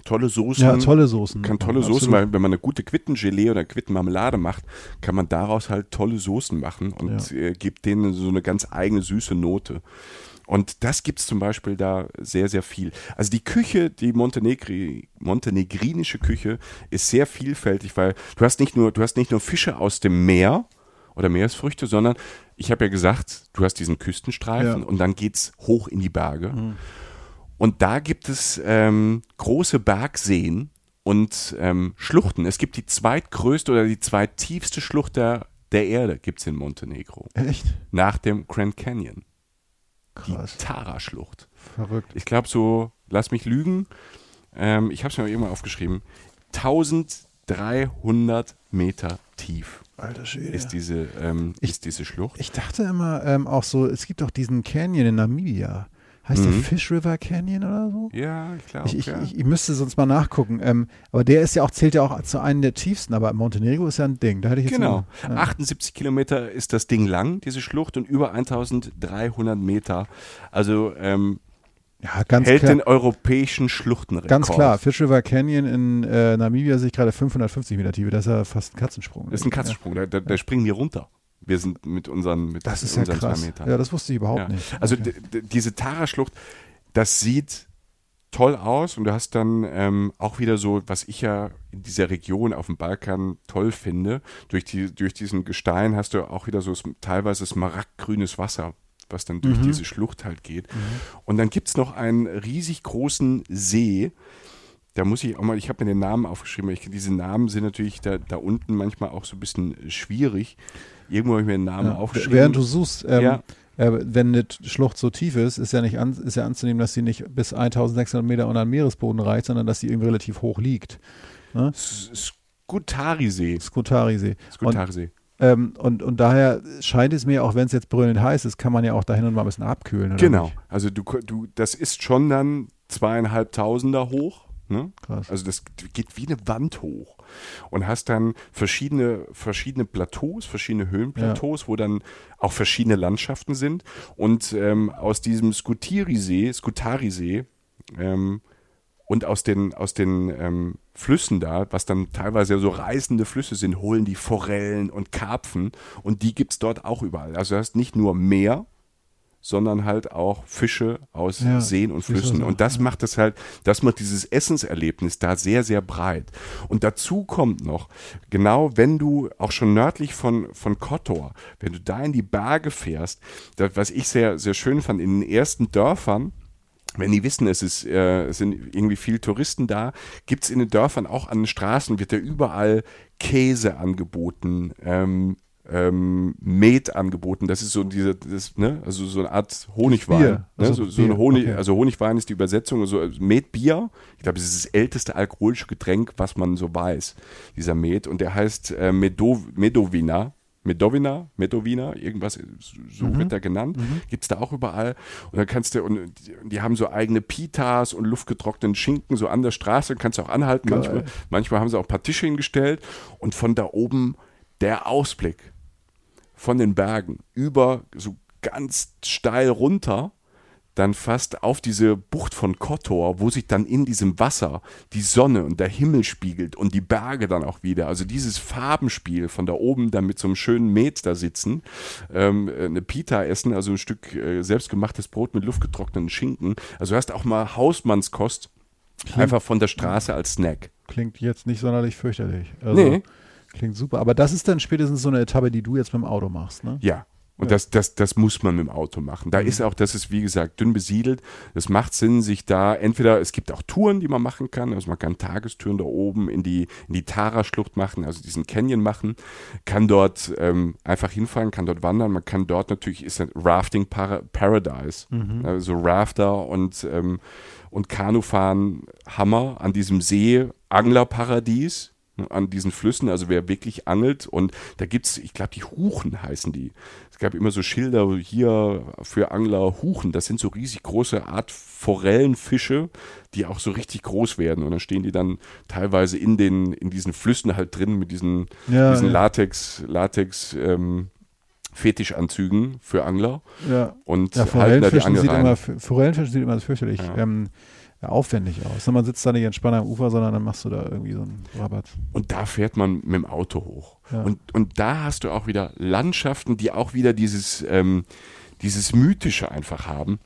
tolle Soßen Ja, tolle Soßen. kann tolle Absolut. Soßen, weil wenn man eine gute Quittengelee oder Quittenmarmelade macht, kann man daraus halt tolle Soßen machen und äh, gibt denen so eine ganz eigene süße Note. Und das gibt es zum Beispiel da sehr, sehr viel. Also die Küche, die Montenegri, montenegrinische Küche ist sehr vielfältig, weil du hast nicht nur, du hast nicht nur Fische aus dem Meer oder Meeresfrüchte, sondern ich habe ja gesagt, du hast diesen Küstenstreifen Ja. und dann geht's hoch in die Berge. Und da gibt es ähm, große Bergseen und ähm, Schluchten. Es gibt die zweitgrößte oder die zweittiefste Schlucht der, der Erde, gibt es in Montenegro. Echt? Nach dem Grand Canyon. Die Krass. Tara-Schlucht. Verrückt. Ich glaube so, lass mich lügen, ähm, ich habe es mir irgendwann aufgeschrieben, 1300 Meter tief Alter Schwede. ist, diese, ähm, Ich- ist diese Schlucht. Ich dachte immer ähm, auch so, es gibt auch diesen Canyon in Namibia. Heißt der Mhm. Fish River Canyon oder so? Ja, ich glaube, Ich, ich, ja. ich, ich müsste sonst mal nachgucken. Ähm, aber der ist ja auch, zählt ja auch zu einem der tiefsten, aber Montenegro ist ja ein Ding. Da hätte ich jetzt Genau. Mal, ja. 78 Kilometer ist das Ding lang, diese Schlucht, und über 1300 Meter. Also ähm, ja, ganz hält klar. den europäischen Schluchtenrekord. Ganz klar, Fish River Canyon in äh, Namibia sehe ich gerade 550 Meter Tiefe. Das ist ja fast ein Katzensprung. Das ist ein Katzensprung, da, da, da springen wir runter. Wir sind mit unseren, mit Das ist ja unseren krass. zwei Metern. Ja, das wusste ich überhaupt Ja. nicht. Also Okay. diese Tara-Schlucht, das sieht toll aus und du hast dann ähm, auch wieder so, was ich ja in dieser Region auf dem Balkan toll finde, durch, die, durch diesen Gestein hast du auch wieder so teilweise smaragdgrünes Wasser, was dann durch Mhm. diese Schlucht halt geht. Und dann gibt es noch einen riesig großen See, da muss ich auch mal, ich habe mir den Namen aufgeschrieben, weil ich, diese Namen sind natürlich da, da unten manchmal auch so ein bisschen schwierig. Irgendwo habe ich mir den Namen ja. aufgeschrieben. Während du suchst, ähm, Ja. äh, wenn eine Schlucht so tief ist, ist ja nicht an, ist ja anzunehmen, dass sie nicht bis 1600 Meter unter den Meeresboden reicht, sondern dass sie irgendwie relativ hoch liegt. S- Skutari-See. Skutari-See. Ähm, und, und daher scheint es mir, auch wenn es jetzt brüllend heiß ist, kann man ja auch dahin und mal ein bisschen abkühlen. Genau. Nicht? Also du, du, das ist schon dann zweieinhalbtausender hoch. Ne? Krass. Also das geht wie eine Wand hoch. Und hast dann verschiedene, verschiedene Plateaus, verschiedene Höhenplateaus, wo dann auch verschiedene Landschaften sind. Und ähm, aus diesem Skutiri-See, Skutari-See, ähm, und aus den, aus den ähm, Flüssen da, was dann teilweise so reißende Flüsse sind, holen die Forellen und Karpfen und die gibt es dort auch überall. Also du hast nicht nur Meer, sondern halt auch Fische aus Ja, Seen und Flüssen. aus- Und das ja. macht es halt, das macht dieses Essenserlebnis da sehr, sehr breit. Und dazu kommt noch, genau wenn du auch schon nördlich von, von Kotor, wenn du da in die Berge fährst, das, was ich sehr, sehr schön fand, in den ersten Dörfern, wenn die wissen, es, ist, äh, es sind irgendwie viele Touristen da, gibt es in den Dörfern auch an den Straßen, wird ja überall Käse angeboten, ähm, ähm, Met angeboten. Das ist so diese, das, ne, also so eine Art Honigwein. Bier. Ne? Also So, so eine Honig, okay. Also Honigwein ist die Übersetzung, so also Metbier. Ich glaube, es ist das älteste alkoholische Getränk, was man so weiß, dieser Met. Und der heißt äh, Medo, Medovina. Medovina, Medovina, irgendwas, so Mhm. wird er genannt. Gibt's da auch überall. Und dann kannst du, und die, haben so eigene Pitas und luftgetrockneten Schinken so an der Straße, kannst du auch anhalten. Manchmal, manchmal haben sie auch ein paar Tische hingestellt und von da oben der Ausblick von den Bergen über so ganz steil runter, dann fast auf diese Bucht von Kotor, wo sich dann in diesem Wasser die Sonne und der Himmel spiegelt und die Berge dann auch wieder. Also dieses Farbenspiel von da oben dann mit so einem schönen Met da sitzen, ähm, eine Pita essen, also ein Stück äh, selbstgemachtes Brot mit luftgetrockneten Schinken. Also du hast auch mal Hausmannskost einfach von der Straße als Snack. Klingt jetzt nicht sonderlich fürchterlich. Also, Nee. Klingt super. Aber das ist dann spätestens so eine Etappe, die du jetzt mit dem Auto machst, ne? Ja. Und das, das, das muss man mit dem Auto machen. Da ist auch, das ist wie gesagt dünn besiedelt. Es macht Sinn, sich da entweder, es gibt auch Touren, die man machen kann. Also man kann Tagestouren da oben in die, in die Tara-Schlucht machen, also diesen Canyon machen. Kann dort ähm, einfach hinfahren, kann dort wandern. Man kann dort natürlich, ist ein Rafting Para Paradise. Also Rafter und, ähm, und Kanufahren Hammer an diesem See, Anglerparadies an diesen Flüssen, also wer wirklich angelt und da gibt es, ich glaube, die Huchen heißen die. Es gab immer so Schilder hier für Angler Huchen, das sind so riesig große Art Forellenfische, die auch so richtig groß werden und dann stehen die dann teilweise in den, in diesen Flüssen halt drin mit diesen, Ja, diesen ja. Latex, Latex, ähm, Fetischanzügen für Angler Ja. und Ja, halten da die Forellenfischen Angel sieht, rein. immer, Forellenfischen sieht immer fürchterlich Ja. ähm, ja, aufwendig aus. Man sitzt da nicht entspannt am Ufer, sondern dann machst du da irgendwie so einen Rabatt. Und da fährt man mit dem Auto hoch. Ja. Und, und da hast du auch wieder Landschaften, die auch wieder dieses, ähm, dieses Mythische einfach haben.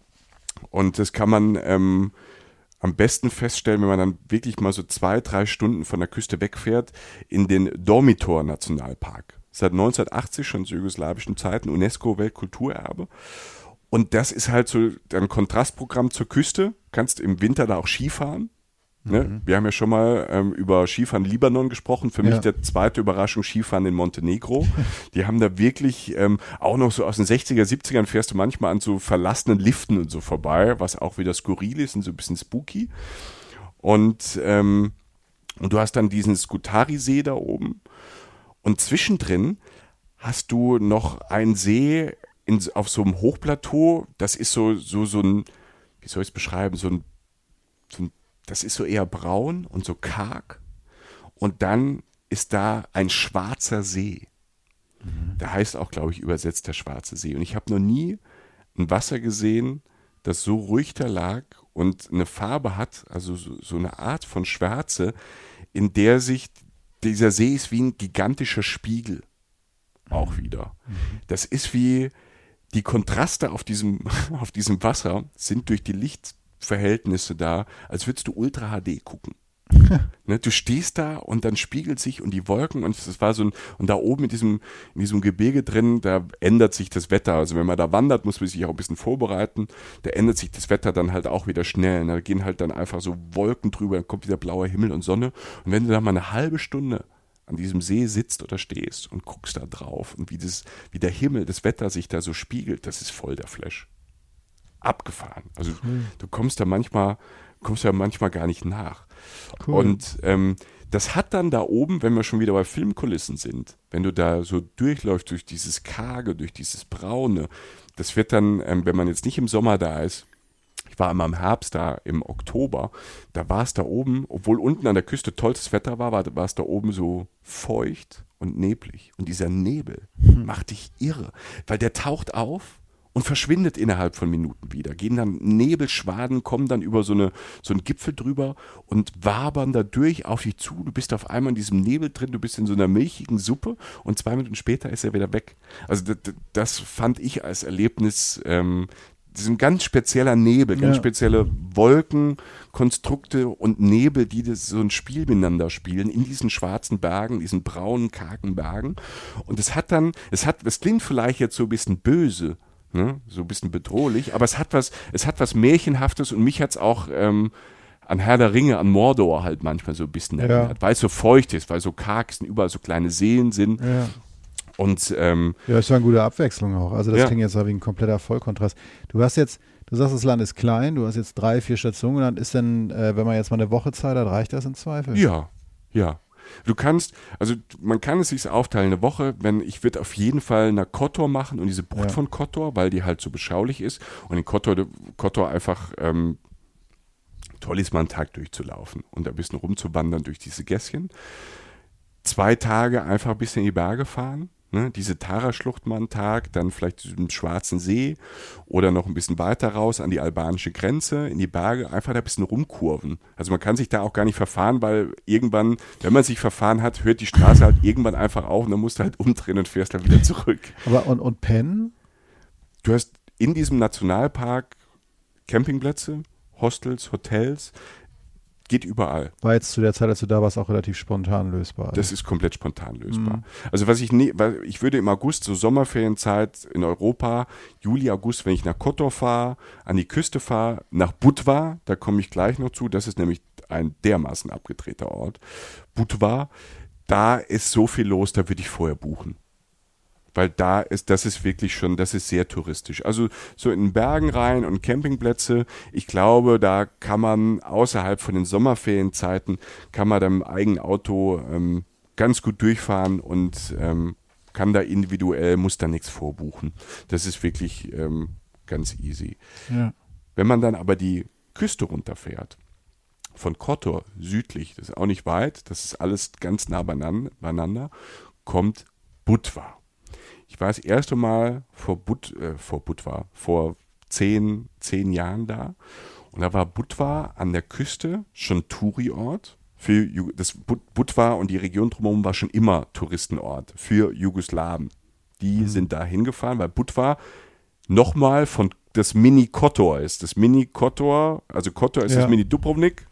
Und das kann man ähm, am besten feststellen, wenn man dann wirklich mal so zwei, drei Stunden von der Küste wegfährt, in den Dormitor Nationalpark. Seit 1980 schon zu jugoslawischen Zeiten, UNESCO-Weltkulturerbe. Und das ist halt so ein Kontrastprogramm zur Küste. Kannst im Winter da auch Skifahren. Ne? Wir haben ja schon mal ähm, über Skifahren in Libanon gesprochen. Für mich Ja. der zweite Überraschung Skifahren in Montenegro. Die haben da wirklich ähm, auch noch so aus den 60er, 70ern fährst du manchmal an so verlassenen Liften und so vorbei, was auch wieder skurril ist und so ein bisschen spooky. Und, ähm, und du hast dann diesen Skutari-See da oben. Und zwischendrin hast du noch einen See in, auf so einem Hochplateau. Das ist so, so, so ein, wie soll ich es beschreiben, so ein, so ein, das ist so eher braun und so karg. Und dann ist da ein schwarzer See. Der heißt auch, glaube ich, übersetzt der schwarze See. Und ich habe noch nie ein Wasser gesehen, das so ruhig da lag und eine Farbe hat, also so, so eine Art von Schwärze, in der sich dieser See ist wie ein gigantischer Spiegel. Auch wieder. Das ist wie die Kontraste auf diesem, auf diesem Wasser sind durch die Lichtverhältnisse da, als würdest du Ultra HD gucken. Ne, du stehst da und dann spiegelt sich und die Wolken und es war so ein, und da oben in diesem, in diesem Gebirge drin, da ändert sich das Wetter. Also wenn man da wandert, muss man sich auch ein bisschen vorbereiten. Da ändert sich das Wetter dann halt auch wieder schnell. Ne? Da gehen halt dann einfach so Wolken drüber, dann kommt wieder blauer Himmel und Sonne. Und wenn du da mal eine halbe Stunde an diesem See sitzt oder stehst und guckst da drauf und wie, das, wie der Himmel, das Wetter sich da so spiegelt, das ist voll der Flash. Abgefahren. Also du kommst da manchmal, kommst da manchmal gar nicht nach. Cool. Und ähm, das hat dann da oben, wenn wir schon wieder bei Filmkulissen sind, wenn du da so durchläufst durch dieses Karge, durch dieses Braune, das wird dann, ähm, wenn man jetzt nicht im Sommer da ist, ich war einmal im Herbst da, im Oktober, da war es da oben, obwohl unten an der Küste tollstes Wetter war, war, es da oben so feucht und neblig. Und dieser Nebel macht dich irre, weil der taucht auf und verschwindet innerhalb von Minuten wieder. Gehen dann Nebelschwaden, kommen dann über so, eine, so einen Gipfel drüber und wabern da durch auf dich zu. Du bist auf einmal in diesem Nebel drin, du bist in so einer milchigen Suppe und zwei Minuten später ist er wieder weg. Also das, das fand ich als Erlebnis ähm, ein ganz spezieller Nebel, ganz Ja. spezielle Wolkenkonstrukte und Nebel, die das, so ein Spiel miteinander spielen in diesen schwarzen Bergen, diesen braunen, kargen Bergen. Und es hat dann, es hat, es klingt vielleicht jetzt so ein bisschen böse, ne? so ein bisschen bedrohlich, aber es hat was, es hat was Märchenhaftes und mich hat es auch ähm, an Herr der Ringe, an Mordor halt manchmal so ein bisschen Ja. erinnert, weil es so feucht ist, weil so karg ist und überall so kleine Seen sind. Ja. Und ähm, Ja, das war eine gute Abwechslung auch. Also das Ja. klingt jetzt wie ein kompletter Vollkontrast. Du hast jetzt, du sagst, das Land ist klein, du hast jetzt drei, vier Stationen dann ist dann, äh, wenn man jetzt mal eine Woche Zeit hat, reicht das im Zweifel? Ja, ja. Du kannst, also man kann es sich aufteilen, eine Woche, wenn ich würde auf jeden Fall eine Kotor machen und diese Bucht Ja. von Kotor, weil die halt so beschaulich ist und in Kotor, Kotor einfach ähm, toll ist, mal einen Tag durchzulaufen und ein bisschen rumzuwandern durch diese Gässchen. Zwei Tage einfach ein bisschen in die Berge fahren. Ne, diese Tara-Schlucht mal einen Tag, dann vielleicht im Schwarzen See oder noch ein bisschen weiter raus an die albanische Grenze, in die Berge, einfach da ein bisschen rumkurven. Also man kann sich da auch gar nicht verfahren, weil irgendwann, wenn man sich verfahren hat, hört die Straße halt irgendwann einfach auf und dann musst du halt umdrehen und fährst dann wieder zurück. Aber und, und pennen? Du hast in diesem Nationalpark Campingplätze, Hostels, Hotels, geht überall. War jetzt zu der Zeit, als du da warst, auch relativ spontan lösbar. Das ist komplett spontan lösbar. Mhm. Also was ich nie, weil ich würde im August, so Sommerferienzeit in Europa, Juli, August, wenn ich nach Kotor fahre, an die Küste fahre, nach Budva, da komme ich gleich noch zu, das ist nämlich ein dermaßen abgedrehter Ort. Budva, da ist so viel los, da würde ich vorher buchen. Weil da ist, das ist wirklich schon, das ist sehr touristisch. Also so in Bergen rein und Campingplätze, ich glaube, da kann man außerhalb von den Sommerferienzeiten, kann man dann im eigenen Auto ähm, ganz gut durchfahren und ähm, kann da individuell, muss da nichts vorbuchen. Das ist wirklich ähm, ganz easy. ja. Wenn man dann aber die Küste runterfährt, von Kotor südlich, das ist auch nicht weit, das ist alles ganz nah beieinander, beieinander kommt Budva. Ich war das erste Mal vor, Bud, äh, vor Budva, vor zehn, zehn Jahren da. Und da war Budva an der Küste schon Touri-Ort. Für Ju- das Budva und die Region drumherum war schon immer Touristenort für Jugoslawen. Die sind da hingefahren, weil Budva nochmal von das Mini Kotor ist. Das Mini Kotor, also Kotor ist Ja. das Mini Dubrovnik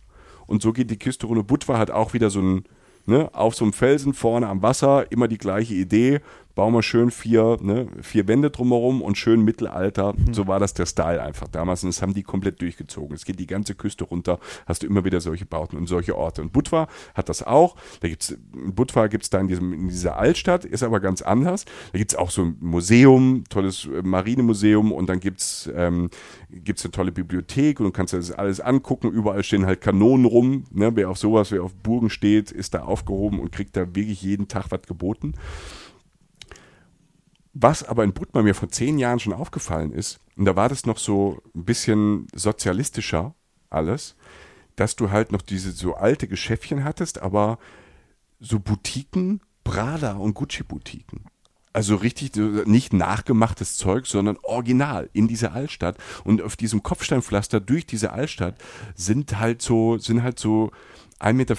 und so geht die Küste runter. Budva hat auch wieder so ein, ne, auf so einem Felsen vorne am Wasser, immer die gleiche Idee. Bauen wir schön vier, ne, vier Wände drumherum und schön Mittelalter. So war das der Style einfach damals und das haben die komplett durchgezogen. Es geht die ganze Küste runter, hast du immer wieder solche Bauten und solche Orte. Und Budva hat das auch. Da gibt's, in Budva gibt es da in, diesem, in dieser Altstadt, ist aber ganz anders. Da gibt es auch so ein Museum, tolles äh, Marinemuseum und dann gibt es ähm, gibt's eine tolle Bibliothek und du kannst das alles angucken. Überall stehen halt Kanonen rum. Ne? Wer auf sowas, wer auf Burgen steht, ist da aufgehoben und kriegt da wirklich jeden Tag was geboten. Was aber in Budma mir vor zehn Jahren schon aufgefallen ist, und da war das noch so ein bisschen sozialistischer alles, dass du halt noch diese so alte Geschäftchen hattest, aber so Boutiquen, Prada und Gucci-Boutiquen. Also richtig nicht nachgemachtes Zeug, sondern original in dieser Altstadt. Und auf diesem Kopfsteinpflaster durch diese Altstadt sind halt so, sind halt so 1,85 Meter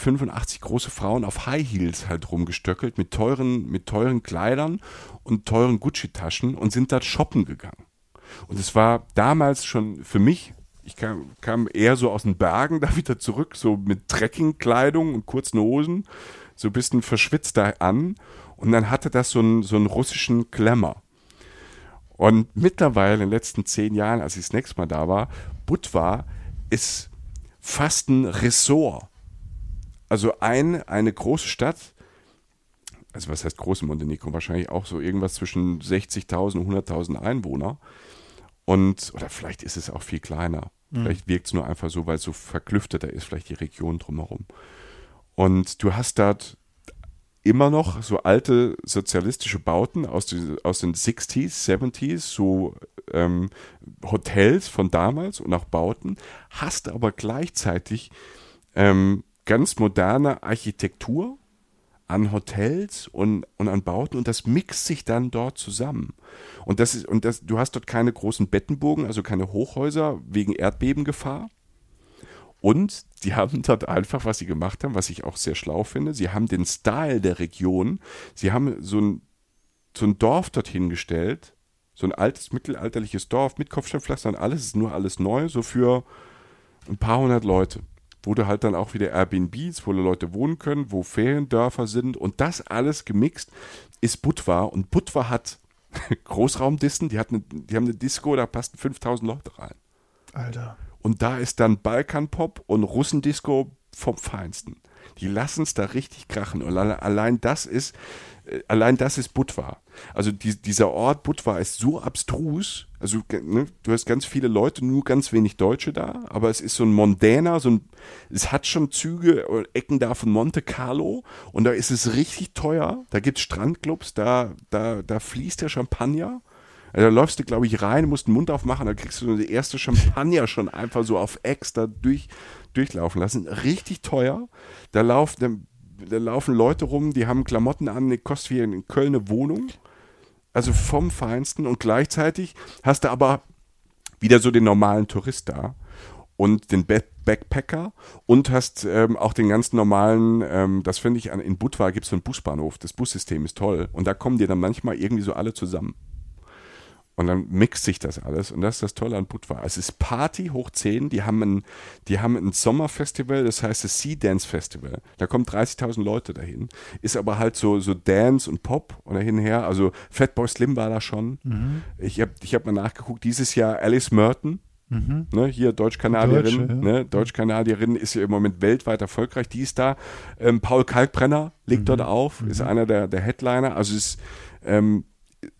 große Frauen auf High Heels halt rumgestöckelt mit teuren, mit teuren Kleidern und teuren Gucci-Taschen und sind da shoppen gegangen. Und es war damals schon für mich, ich kam, kam eher so aus den Bergen da wieder zurück, so mit Trekkingkleidung und kurzen Hosen, so ein bisschen verschwitzt da an. Und dann hatte das so einen, so einen russischen Glamour. Und mittlerweile in den letzten zehn Jahren, als ich das nächste Mal da war, Budva ist fast ein Ressort. Also ein, eine große Stadt, also was heißt große Montenegro? Wahrscheinlich auch so irgendwas zwischen 60.000 und 100.000 Einwohner. Und, oder vielleicht ist es auch viel kleiner. Vielleicht wirkt es nur einfach so, weil es so verklüfteter ist, vielleicht die Region drumherum. Und du hast dort immer noch so alte sozialistische Bauten aus, die, aus den 60s, 70s, so ähm, Hotels von damals und auch Bauten, hast aber gleichzeitig ähm, ganz moderne Architektur, an Hotels und, und an Bauten und das mixt sich dann dort zusammen. Und das ist, und das, du hast dort keine großen Bettenburgen, also keine Hochhäuser wegen Erdbebengefahr. Und die haben dort einfach, was sie gemacht haben, was ich auch sehr schlau finde, sie haben den Style der Region, sie haben so ein, so ein Dorf dorthin gestellt, so ein altes mittelalterliches Dorf mit Kopfsteinpflaster und alles, ist nur alles neu, so für ein paar hundert Leute wo du halt dann auch wieder Airbnbs, wo Leute wohnen können, wo Feriendörfer sind und das alles gemixt ist Budva und Budva hat Großraumdissen, die, hat eine, die haben eine Disco, da passen 5000 Leute rein. Alter. Und da ist dann Balkanpop und Russendisco vom Feinsten. Die lassen es da richtig krachen. Und allein das ist, äh, allein das ist Budva. Also die, dieser Ort Budva ist so abstrus. Also ne, du hast ganz viele Leute, nur ganz wenig Deutsche da, aber es ist so ein mondäner, so ein, es hat schon Züge, Ecken da von Monte Carlo und da ist es richtig teuer. Da gibt es Strandclubs, da, da, da fließt der Champagner. Also da läufst du, glaube ich, rein, musst den Mund aufmachen, da kriegst du die erste Champagner schon einfach so auf Ex da durch, durchlaufen lassen. Richtig teuer. Da, lauft, da, da laufen Leute rum, die haben Klamotten an, die kostet wie in Köln eine Wohnung. Also vom Feinsten. Und gleichzeitig hast du aber wieder so den normalen Tourist da und den Backpacker und hast ähm, auch den ganz normalen, ähm, das finde ich, an, in Budva gibt es so einen Busbahnhof, das Bussystem ist toll und da kommen dir dann manchmal irgendwie so alle zusammen. Und dann mixt sich das alles. Und das ist das Tolle an Budva. Es ist Party hoch 10. Die haben ein, die haben ein Sommerfestival, das heißt das Sea Dance Festival. Da kommen 30.000 Leute dahin. Ist aber halt so, so Dance und Pop und dahin her. Also Fatboy Slim war da schon. Mhm. Ich habe ich hab mal nachgeguckt. Dieses Jahr Alice Merton. Mhm. Ne, hier Deutsch-Kanadierin, Deutsch, ja. ne, Deutsch-Kanadierin ist ja im Moment weltweit erfolgreich, die ist da. Ähm, Paul Kalkbrenner legt mhm. dort auf, ist mhm. einer der, der Headliner. Also es ist ähm,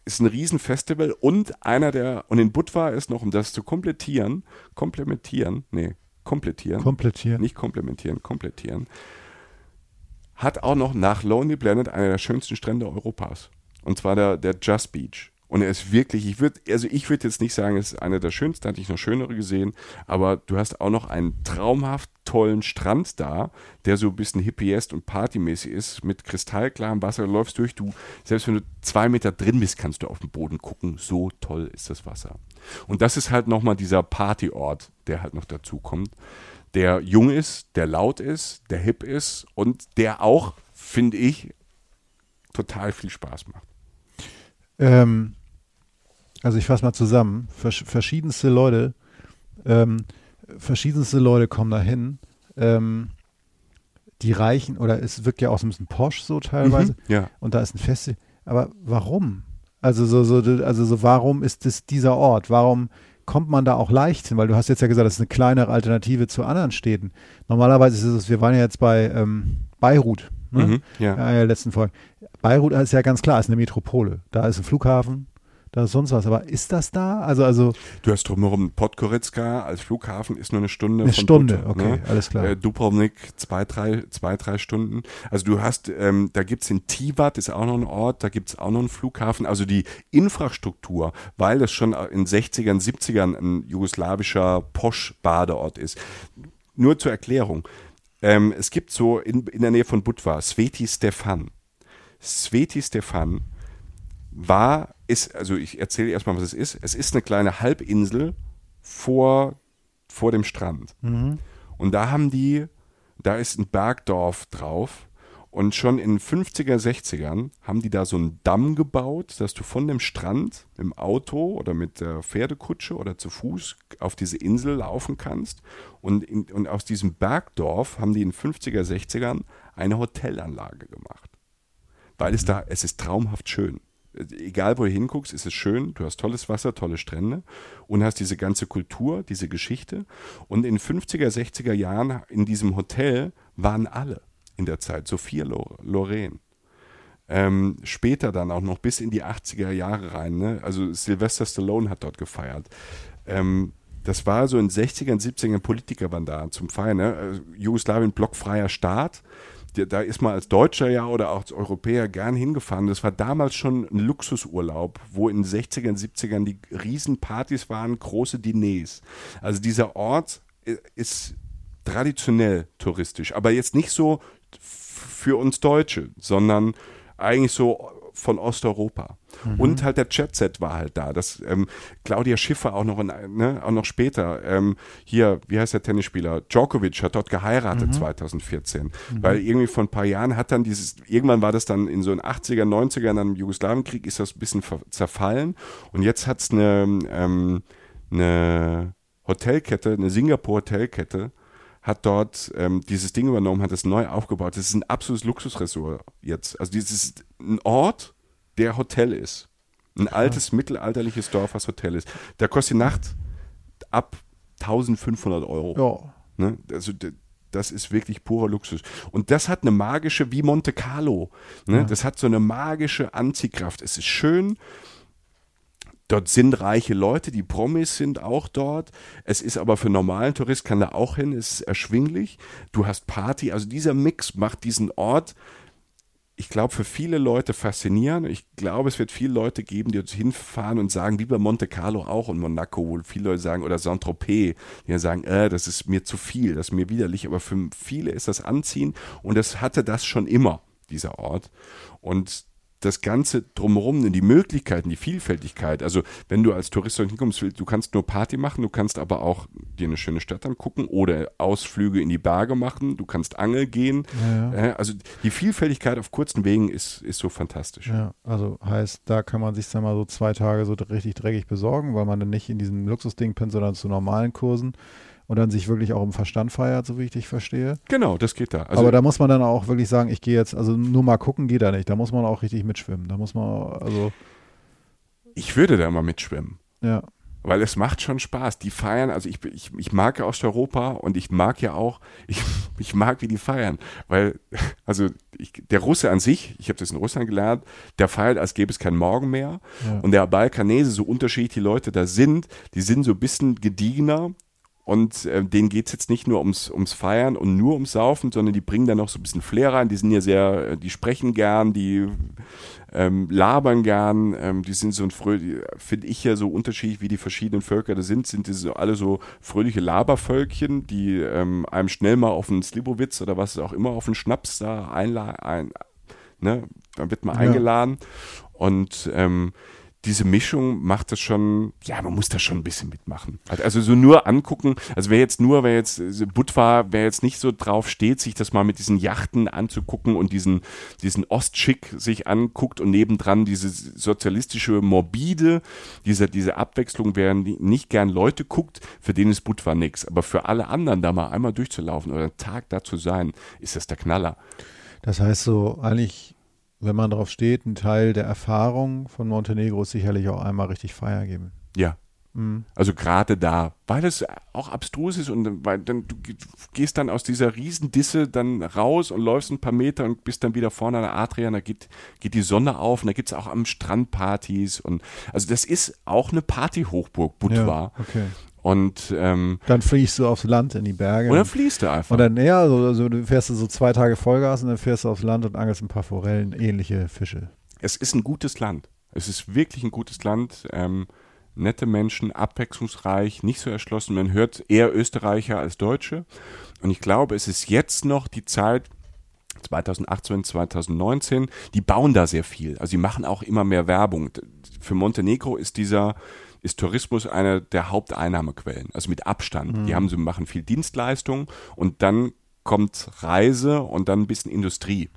ist ein Riesenfestival und einer der, und in Budva ist noch, um das zu komplettieren, komplementieren, nee, komplettieren. Komplettieren. Nicht komplementieren, komplettieren. Hat auch noch nach Lonely Planet einer der schönsten Strände Europas. Und zwar der, der Just Beach. Und er ist wirklich, ich würde, also ich würde jetzt nicht sagen, es ist einer der schönsten, hatte ich noch schönere gesehen, aber du hast auch noch einen traumhaft tollen Strand da, der so ein bisschen hippiest und partymäßig ist, mit kristallklarem Wasser. Du läufst durch, du, selbst wenn du zwei Meter drin bist, kannst du auf den Boden gucken. So toll ist das Wasser. Und das ist halt nochmal dieser Partyort, der halt noch dazu kommt, der jung ist, der laut ist, der hip ist und der auch, finde ich, total viel Spaß macht. Ähm, also ich fasse mal zusammen, Versch verschiedenste Leute, ähm, verschiedenste Leute kommen da hin, ähm, die reichen, oder es wirkt ja auch so ein bisschen posch so teilweise, mhm, ja. und da ist ein Festival, aber warum? Also so, so, also so, warum ist es dieser Ort? Warum kommt man da auch leicht hin? Weil du hast jetzt ja gesagt, das ist eine kleinere Alternative zu anderen Städten. Normalerweise ist es, wir waren ja jetzt bei ähm, Beirut, ne? Mhm, ja. ja, ja, letzten Folge. Beirut ist ja ganz klar, ist eine Metropole. Da ist ein Flughafen, da ist sonst was. Aber ist das da? Also, also du hast drumherum Podgorica als Flughafen ist nur eine Stunde. Eine Stunde, Butter, okay, ne? alles klar. Äh, Dubrovnik zwei drei, zwei, drei Stunden. Also du hast, ähm, da gibt es in Tivat, ist auch noch ein Ort, da gibt es auch noch einen Flughafen. Also die Infrastruktur, weil das schon in 60ern, 70ern ein jugoslawischer Posch-Badeort ist. Nur zur Erklärung. Ähm, es gibt so in, in der Nähe von Budva, Sveti Stefan. Sveti Stefan war, ist, also ich erzähle erstmal, was es ist. Es ist eine kleine Halbinsel vor, vor dem Strand. Mhm. Und da haben die, da ist ein Bergdorf drauf. Und schon in den 50er, 60ern haben die da so einen Damm gebaut, dass du von dem Strand im Auto oder mit der Pferdekutsche oder zu Fuß auf diese Insel laufen kannst. Und, in, und aus diesem Bergdorf haben die in den 50er, 60ern eine Hotelanlage gemacht. Weil es da, es ist traumhaft schön egal wo du hinguckst, ist es schön. Du hast tolles Wasser, tolle Strände und hast diese ganze Kultur, diese Geschichte. Und in 50er, 60er Jahren in diesem Hotel waren alle in der Zeit. Sophia Loren. Ähm, später dann auch noch bis in die 80er Jahre rein. Ne? Also Sylvester Stallone hat dort gefeiert. Ähm, das war so in 60ern, 70ern Politiker waren da zum Feiern. Ne? Äh, Jugoslawien blockfreier Staat da ist man als Deutscher ja oder auch als Europäer gern hingefahren. Das war damals schon ein Luxusurlaub, wo in den 60ern, 70ern die Riesenpartys waren, große Diners. Also dieser Ort ist traditionell touristisch, aber jetzt nicht so für uns Deutsche, sondern eigentlich so von Osteuropa. Mhm. Und halt der Chatset war halt da. Das ähm, Claudia Schiffer auch noch, in, ne, auch noch später. Ähm, hier, wie heißt der Tennisspieler? Djokovic hat dort geheiratet mhm. 2014. Mhm. Weil irgendwie vor ein paar Jahren hat dann dieses, irgendwann war das dann in so den 80er, 90er, dann im Jugoslawienkrieg ist das ein bisschen zerfallen. Und jetzt hat es eine, ähm, eine Hotelkette, eine Singapur-Hotelkette, hat dort ähm, dieses Ding übernommen, hat es neu aufgebaut. Das ist ein absolutes Luxusressort jetzt. Also dieses ist ein Ort, der Hotel ist. Ein ja. altes mittelalterliches Dorf, was Hotel ist. Da kostet die Nacht ab 1500 Euro. Ja. Ne? Also das ist wirklich purer Luxus. Und das hat eine magische, wie Monte Carlo. Ne? Ja. Das hat so eine magische Anziehkraft. Es ist schön, Dort sind reiche Leute, die Promis sind auch dort. Es ist aber für normalen Tourist kann da auch hin, es ist erschwinglich. Du hast Party, also dieser Mix macht diesen Ort, ich glaube, für viele Leute faszinierend. Ich glaube, es wird viele Leute geben, die uns hinfahren und sagen, wie bei Monte Carlo auch und Monaco, wo viele Leute sagen, oder Saint-Tropez, die sagen, äh, das ist mir zu viel, das ist mir widerlich. Aber für viele ist das anziehen und das hatte das schon immer, dieser Ort. Und das Ganze drumherum, die Möglichkeiten, die Vielfältigkeit. Also wenn du als Tourist hinkommst, du kannst nur Party machen, du kannst aber auch dir eine schöne Stadt angucken oder Ausflüge in die Berge machen, du kannst Angel gehen. Ja, ja. Also die Vielfältigkeit auf kurzen Wegen ist, ist so fantastisch. Ja, also heißt, da kann man sich dann mal so zwei Tage so richtig dreckig besorgen, weil man dann nicht in diesem Luxusding pinnt, sondern zu normalen Kursen und dann sich wirklich auch im Verstand feiert, so wie ich dich verstehe. Genau, das geht da. Also Aber da muss man dann auch wirklich sagen, ich gehe jetzt, also nur mal gucken geht da nicht. Da muss man auch richtig mitschwimmen. Da muss man, also. Ich würde da mal mitschwimmen. Ja. Weil es macht schon Spaß. Die feiern, also ich, ich, ich mag ja Osteuropa und ich mag ja auch, ich, ich mag, wie die feiern. Weil, also ich, der Russe an sich, ich habe das in Russland gelernt, der feiert, als gäbe es keinen Morgen mehr. Ja. Und der Balkanese, so unterschiedlich die Leute da sind, die sind so ein bisschen gediegener, und äh, denen geht es jetzt nicht nur ums, ums Feiern und nur ums Saufen, sondern die bringen da noch so ein bisschen Flair rein. Die sind ja sehr, äh, die sprechen gern, die ähm, labern gern, ähm, die sind so ein fröhlich, finde ich ja so unterschiedlich, wie die verschiedenen Völker da sind, sind die so alle so fröhliche Labervölkchen, die ähm, einem schnell mal auf einen Slibowitz oder was auch immer, auf einen Schnaps da einladen, ein, ne, dann wird man ja. eingeladen und ähm, diese Mischung macht das schon, ja, man muss da schon ein bisschen mitmachen. Also so nur angucken, also wer jetzt nur, wer jetzt Budva, wer jetzt nicht so drauf steht, sich das mal mit diesen Yachten anzugucken und diesen, diesen Ostschick sich anguckt und nebendran diese sozialistische Morbide, diese, diese Abwechslung, wer nicht gern Leute guckt, für den ist Budva nix. Aber für alle anderen da mal einmal durchzulaufen oder einen Tag da zu sein, ist das der Knaller. Das heißt so, eigentlich wenn man darauf steht, ein Teil der Erfahrung von Montenegro ist sicherlich auch einmal richtig Feier geben. Ja. Mhm. Also gerade da, weil es auch abstrus ist und weil dann du gehst dann aus dieser Riesendisse dann raus und läufst ein paar Meter und bist dann wieder vorne an der Adria und da geht, geht die Sonne auf und da gibt es auch am Strand Partys und also das ist auch eine Partyhochburg, Budva. Ja, okay. Und ähm, dann fliegst du aufs Land in die Berge. Oder fließt du einfach. Und dann, ja, also, also du fährst du so zwei Tage Vollgas und dann fährst du aufs Land und angelst ein paar Forellen, ähnliche Fische. Es ist ein gutes Land. Es ist wirklich ein gutes Land. Ähm, nette Menschen, abwechslungsreich, nicht so erschlossen. Man hört eher Österreicher als Deutsche. Und ich glaube, es ist jetzt noch die Zeit, 2018, 2019, die bauen da sehr viel. Also sie machen auch immer mehr Werbung. Für Montenegro ist dieser ist Tourismus eine der Haupteinnahmequellen, also mit Abstand. Mhm. Die haben, sie machen viel Dienstleistung und dann kommt Reise und dann ein bisschen Industrie.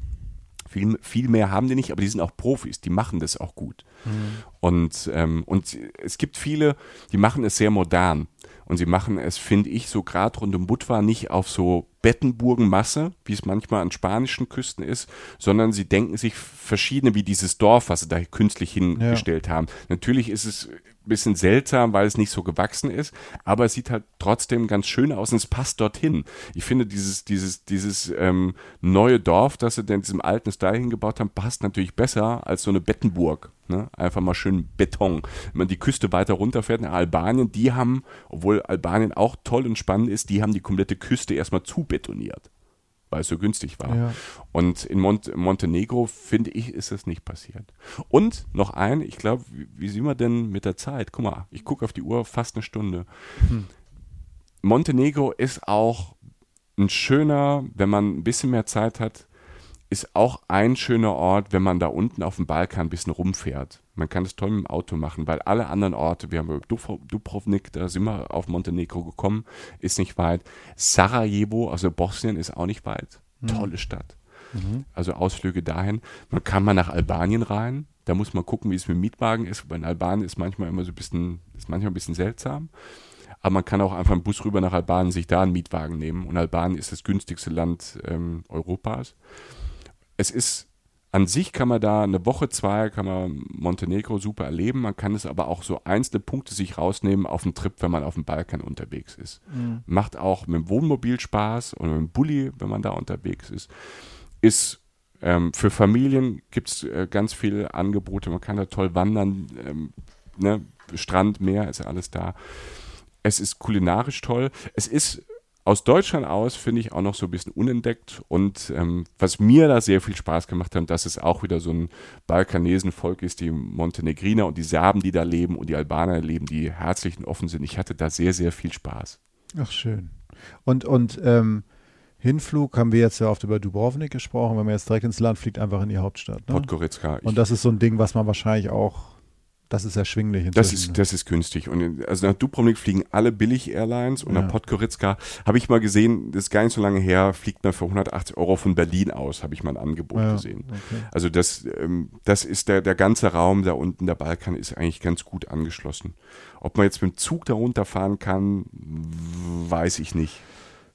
Viel, viel mehr haben die nicht, aber die sind auch Profis, die machen das auch gut. Mhm. Und, ähm, und es gibt viele, die machen es sehr modern. Und sie machen es, finde ich, so gerade rund um Budva nicht auf so Bettenburgenmasse, wie es manchmal an spanischen Küsten ist, sondern sie denken sich verschiedene, wie dieses Dorf, was sie da künstlich hingestellt ja. haben. Natürlich ist es bisschen seltsam, weil es nicht so gewachsen ist, aber es sieht halt trotzdem ganz schön aus und es passt dorthin. Ich finde, dieses, dieses, dieses ähm, neue Dorf, das sie in diesem alten Style hingebaut haben, passt natürlich besser als so eine Bettenburg. Ne? Einfach mal schön Beton. Wenn man die Küste weiter runterfährt nach Albanien, die haben, obwohl Albanien auch toll und spannend ist, die haben die komplette Küste erstmal zubetoniert weil es so günstig war. Ja. Und in Mont Montenegro, finde ich, ist das nicht passiert. Und noch ein, ich glaube, wie, wie sind wir denn mit der Zeit? Guck mal, ich gucke auf die Uhr, fast eine Stunde. Hm. Montenegro ist auch ein schöner, wenn man ein bisschen mehr Zeit hat, ist auch ein schöner Ort, wenn man da unten auf dem Balkan ein bisschen rumfährt. Man kann das toll mit dem Auto machen, weil alle anderen Orte, wir haben über Dubrovnik, da sind wir auf Montenegro gekommen, ist nicht weit. Sarajevo, also Bosnien, ist auch nicht weit. Mhm. Tolle Stadt. Mhm. Also Ausflüge dahin. Man kann mal nach Albanien rein. Da muss man gucken, wie es mit dem Mietwagen ist. Weil in Albanien ist manchmal immer so ein bisschen, ist manchmal ein bisschen seltsam. Aber man kann auch einfach einen Bus rüber nach Albanien, sich da einen Mietwagen nehmen. Und Albanien ist das günstigste Land ähm, Europas es ist an sich kann man da eine Woche, zwei, kann man Montenegro super erleben. Man kann es aber auch so einzelne Punkte sich rausnehmen auf einen Trip, wenn man auf dem Balkan unterwegs ist. Mhm. Macht auch mit dem Wohnmobil Spaß oder mit dem Bulli, wenn man da unterwegs ist. Ist ähm, für Familien gibt es äh, ganz viele Angebote. Man kann da toll wandern. Ähm, ne? Strand, Meer ist ja alles da. Es ist kulinarisch toll. Es ist aus Deutschland aus finde ich auch noch so ein bisschen unentdeckt. Und ähm, was mir da sehr viel Spaß gemacht hat, dass es auch wieder so ein Balkanesenvolk ist, die Montenegriner und die Serben, die da leben und die Albaner leben, die herzlich und offen sind. Ich hatte da sehr, sehr viel Spaß. Ach, schön. Und, und ähm, Hinflug haben wir jetzt ja oft über Dubrovnik gesprochen. Wenn man jetzt direkt ins Land fliegt, einfach in die Hauptstadt. Ne? Podgorica. Und das ist so ein Ding, was man wahrscheinlich auch das ist erschwinglich. Das ist, das ist günstig. Und also nach Dubrovnik fliegen alle Billig-Airlines und ja. nach Podgorica habe ich mal gesehen, das ist gar nicht so lange her, fliegt man für 180 Euro von Berlin aus, habe ich mal ein Angebot ja, gesehen. Okay. Also das, ähm, das ist der, der ganze Raum da unten, der Balkan ist eigentlich ganz gut angeschlossen. Ob man jetzt mit dem Zug da runterfahren kann, weiß ich nicht.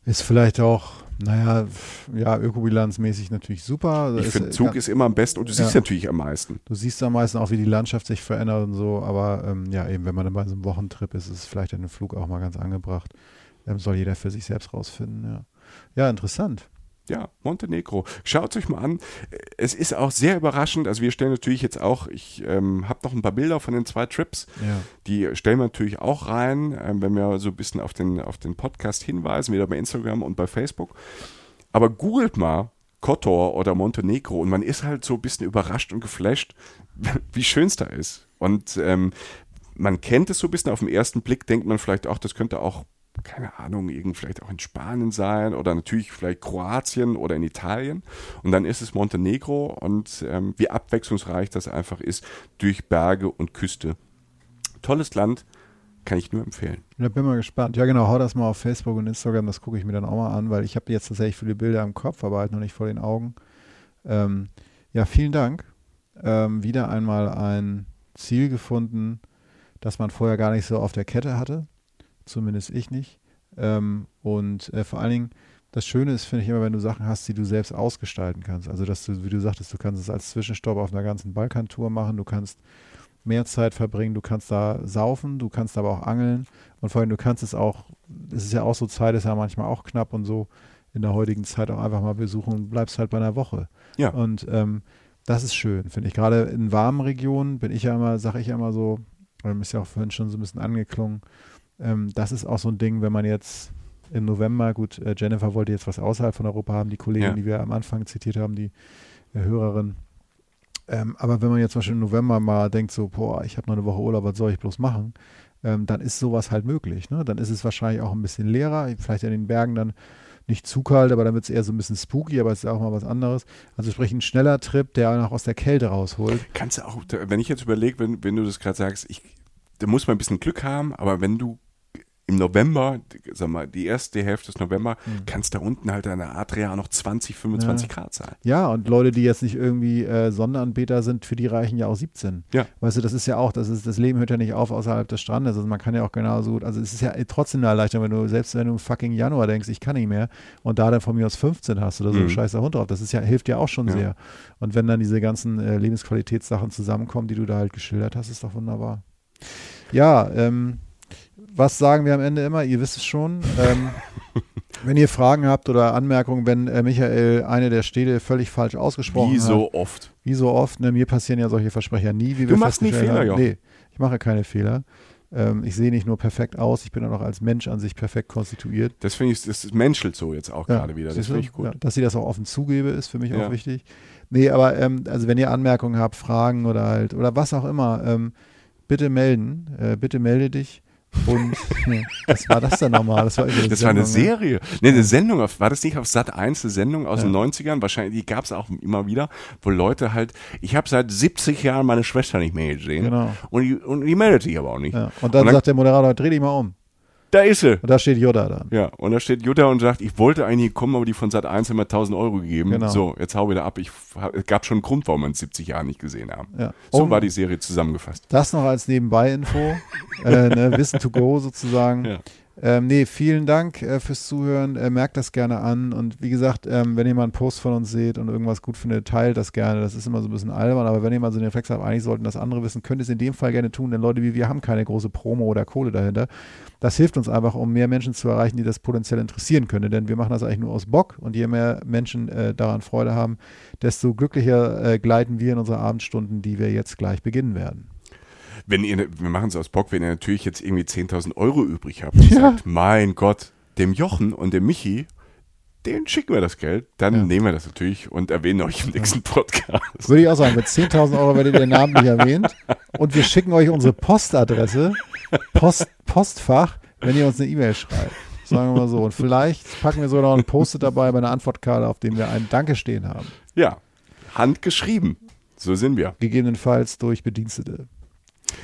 Ist vielleicht auch, naja, ja, ökobilanzmäßig natürlich super. Ich finde, Zug ist immer am besten und du siehst ja, natürlich am meisten. Du siehst am meisten auch, wie die Landschaft sich verändert und so, aber ähm, ja, eben, wenn man dann bei so einem Wochentrip ist, ist es vielleicht ein Flug auch mal ganz angebracht. Ähm, soll jeder für sich selbst rausfinden, ja. Ja, interessant. Ja, Montenegro. Schaut es euch mal an. Es ist auch sehr überraschend. Also wir stellen natürlich jetzt auch, ich ähm, habe noch ein paar Bilder von den zwei Trips. Ja. Die stellen wir natürlich auch rein, ähm, wenn wir so ein bisschen auf den, auf den Podcast hinweisen, wieder bei Instagram und bei Facebook. Aber googelt mal Kotor oder Montenegro und man ist halt so ein bisschen überrascht und geflasht, wie schön es da ist. Und ähm, man kennt es so ein bisschen auf den ersten Blick, denkt man vielleicht auch, das könnte auch keine Ahnung, irgend vielleicht auch in Spanien sein oder natürlich vielleicht Kroatien oder in Italien. Und dann ist es Montenegro und ähm, wie abwechslungsreich das einfach ist durch Berge und Küste. Tolles Land, kann ich nur empfehlen. Da bin mal gespannt. Ja, genau, hau das mal auf Facebook und Instagram, das gucke ich mir dann auch mal an, weil ich habe jetzt tatsächlich viele Bilder im Kopf, aber halt noch nicht vor den Augen. Ähm, ja, vielen Dank. Ähm, wieder einmal ein Ziel gefunden, das man vorher gar nicht so auf der Kette hatte zumindest ich nicht. Ähm, und äh, vor allen Dingen, das Schöne ist, finde ich immer, wenn du Sachen hast, die du selbst ausgestalten kannst. Also, dass du, wie du sagtest, du kannst es als Zwischenstopp auf einer ganzen Balkantour machen, du kannst mehr Zeit verbringen, du kannst da saufen, du kannst aber auch angeln und vor allem du kannst es auch, es ist ja auch so, Zeit ist ja manchmal auch knapp und so in der heutigen Zeit auch einfach mal besuchen und bleibst halt bei einer Woche. Ja. Und ähm, das ist schön, finde ich. Gerade in warmen Regionen bin ich ja immer, sage ich ja immer so, ist ja auch vorhin schon so ein bisschen angeklungen, ähm, das ist auch so ein Ding, wenn man jetzt im November, gut, äh, Jennifer wollte jetzt was außerhalb von Europa haben, die Kollegin, ja. die wir am Anfang zitiert haben, die äh, Hörerin. Ähm, aber wenn man jetzt zum Beispiel im November mal denkt, so, boah, ich habe noch eine Woche Urlaub, was soll ich bloß machen? Ähm, dann ist sowas halt möglich. Ne? Dann ist es wahrscheinlich auch ein bisschen leerer, vielleicht in den Bergen dann nicht zu kalt, aber dann wird es eher so ein bisschen spooky, aber es ist auch mal was anderes. Also sprich ein schneller Trip, der auch aus der Kälte rausholt. Kannst du auch, wenn ich jetzt überlege, wenn, wenn du das gerade sagst, ich, da muss man ein bisschen Glück haben, aber wenn du im November, sag mal, die erste Hälfte des November, mhm. kann es da unten halt an der Adria noch 20, 25 ja. Grad sein. Ja, und Leute, die jetzt nicht irgendwie äh, Sonderanbeter sind, für die reichen ja auch 17. Ja. Weißt du, das ist ja auch, das, ist, das Leben hört ja nicht auf außerhalb des Strandes. Also man kann ja auch genauso gut, also es ist ja trotzdem eine Erleichterung, wenn du, selbst wenn du im fucking Januar denkst, ich kann nicht mehr und da dann von mir aus 15 hast oder so, mhm. scheiß Hund drauf, das ist ja, hilft ja auch schon ja. sehr. Und wenn dann diese ganzen äh, Lebensqualitätssachen zusammenkommen, die du da halt geschildert hast, ist doch wunderbar. Ja, ähm, was sagen wir am Ende immer? Ihr wisst es schon. Ähm, wenn ihr Fragen habt oder Anmerkungen, wenn äh, Michael eine der Städte völlig falsch ausgesprochen hat. Wie so oft. Wie so oft. Ne, mir passieren ja solche Versprecher nie. Wie du machst nie Fehler, ja. Nee, ich mache keine Fehler. Ähm, ich sehe nicht nur perfekt aus, ich bin auch noch als Mensch an sich perfekt konstituiert. Das finde ich, das menschelt so jetzt auch ja, gerade wieder. Das finde ich gut. Ja, dass ich das auch offen zugebe, ist für mich auch wichtig. Nee, aber ähm, also wenn ihr Anmerkungen habt, Fragen oder halt, oder was auch immer, ähm, bitte melden. Äh, bitte melde dich Und was war das denn nochmal? Das war, das war eine ne? Serie. Ne, eine Sendung, auf, war das nicht auf Sat 1 eine Sendung aus ja. den 90ern? Wahrscheinlich, die gab es auch immer wieder, wo Leute halt, ich habe seit 70 Jahren meine Schwester nicht mehr gesehen. Genau. Und die, und die meldet sich aber auch nicht. Ja. Und, dann und dann sagt der Moderator, dreh dich mal um. Da ist sie. Und da steht Jutta dann. Ja, und da steht Jutta und sagt, ich wollte eigentlich kommen, aber die von Sat 1 haben mir 1000 Euro gegeben. Genau. So, jetzt hau wieder ab. Ich, es gab schon einen Grund, warum wir uns 70 Jahre nicht gesehen haben. Ja. So um, war die Serie zusammengefasst. Das noch als Nebenbei-Info. äh, ne, Wissen to go sozusagen. Ja. Ähm, nee, vielen Dank äh, fürs Zuhören. Äh, merkt das gerne an. Und wie gesagt, ähm, wenn ihr mal einen Post von uns seht und irgendwas gut findet, teilt das gerne. Das ist immer so ein bisschen albern. Aber wenn ihr mal so den Reflex habt, eigentlich sollten das andere wissen, könnt ihr es in dem Fall gerne tun. Denn Leute wie wir haben keine große Promo oder Kohle dahinter. Das hilft uns einfach, um mehr Menschen zu erreichen, die das potenziell interessieren können. Denn wir machen das eigentlich nur aus Bock. Und je mehr Menschen äh, daran Freude haben, desto glücklicher äh, gleiten wir in unsere Abendstunden, die wir jetzt gleich beginnen werden wenn ihr, wir machen es aus Bock, wenn ihr natürlich jetzt irgendwie 10.000 Euro übrig habt und ja. sagt, mein Gott, dem Jochen und dem Michi, den schicken wir das Geld, dann ja. nehmen wir das natürlich und erwähnen euch im nächsten Podcast. Würde ich auch sagen, mit 10.000 Euro werdet ihr den Namen nicht erwähnt und wir schicken euch unsere Postadresse, Post, Postfach, wenn ihr uns eine E-Mail schreibt. Sagen wir mal so. Und vielleicht packen wir sogar noch ein Post-it dabei bei einer Antwortkarte, auf dem wir ein Danke stehen haben. Ja, handgeschrieben. So sind wir. Gegebenenfalls durch Bedienstete.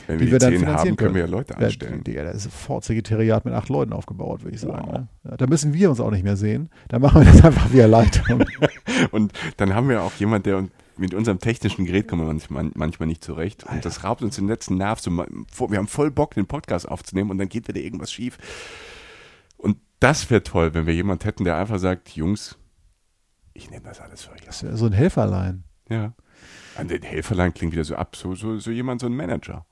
Wenn wir die, die wir dann finanzieren haben, können, wir ja Leute anstellen. Ja, da ist sofort Sekretariat mit acht Leuten aufgebaut, würde ich sagen. Wow. Ne? Da müssen wir uns auch nicht mehr sehen. Da machen wir das einfach via Leitung. und dann haben wir auch jemand, der mit unserem technischen Gerät kommen wir manchmal, manchmal nicht zurecht. Und das raubt uns den letzten Nerv. So, wir haben voll Bock, den Podcast aufzunehmen und dann geht wieder irgendwas schief. Und das wäre toll, wenn wir jemanden hätten, der einfach sagt, Jungs, ich nehme das alles für euch. Das wäre so ein Helferlein. Ja. An den Helferlein klingt wieder so ab, so, so, so jemand, so ein Manager.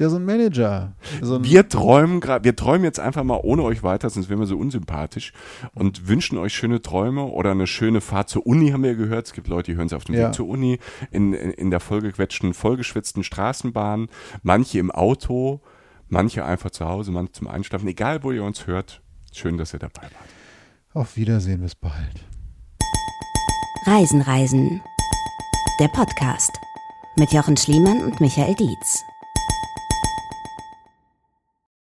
Ja, so ein Manager. So ein wir träumen gerade, wir träumen jetzt einfach mal ohne euch weiter, sonst wären wir so unsympathisch und wünschen euch schöne Träume oder eine schöne Fahrt zur Uni, haben wir gehört. Es gibt Leute, die hören sie auf dem ja. Weg zur Uni, in, in, in der vollgequetschten, vollgeschwitzten Straßenbahn, manche im Auto, manche einfach zu Hause, manche zum Einschlafen. Egal, wo ihr uns hört, schön, dass ihr dabei wart. Auf Wiedersehen, bis bald. Reisen, Reisen. Der Podcast mit Jochen Schliemann und Michael Dietz.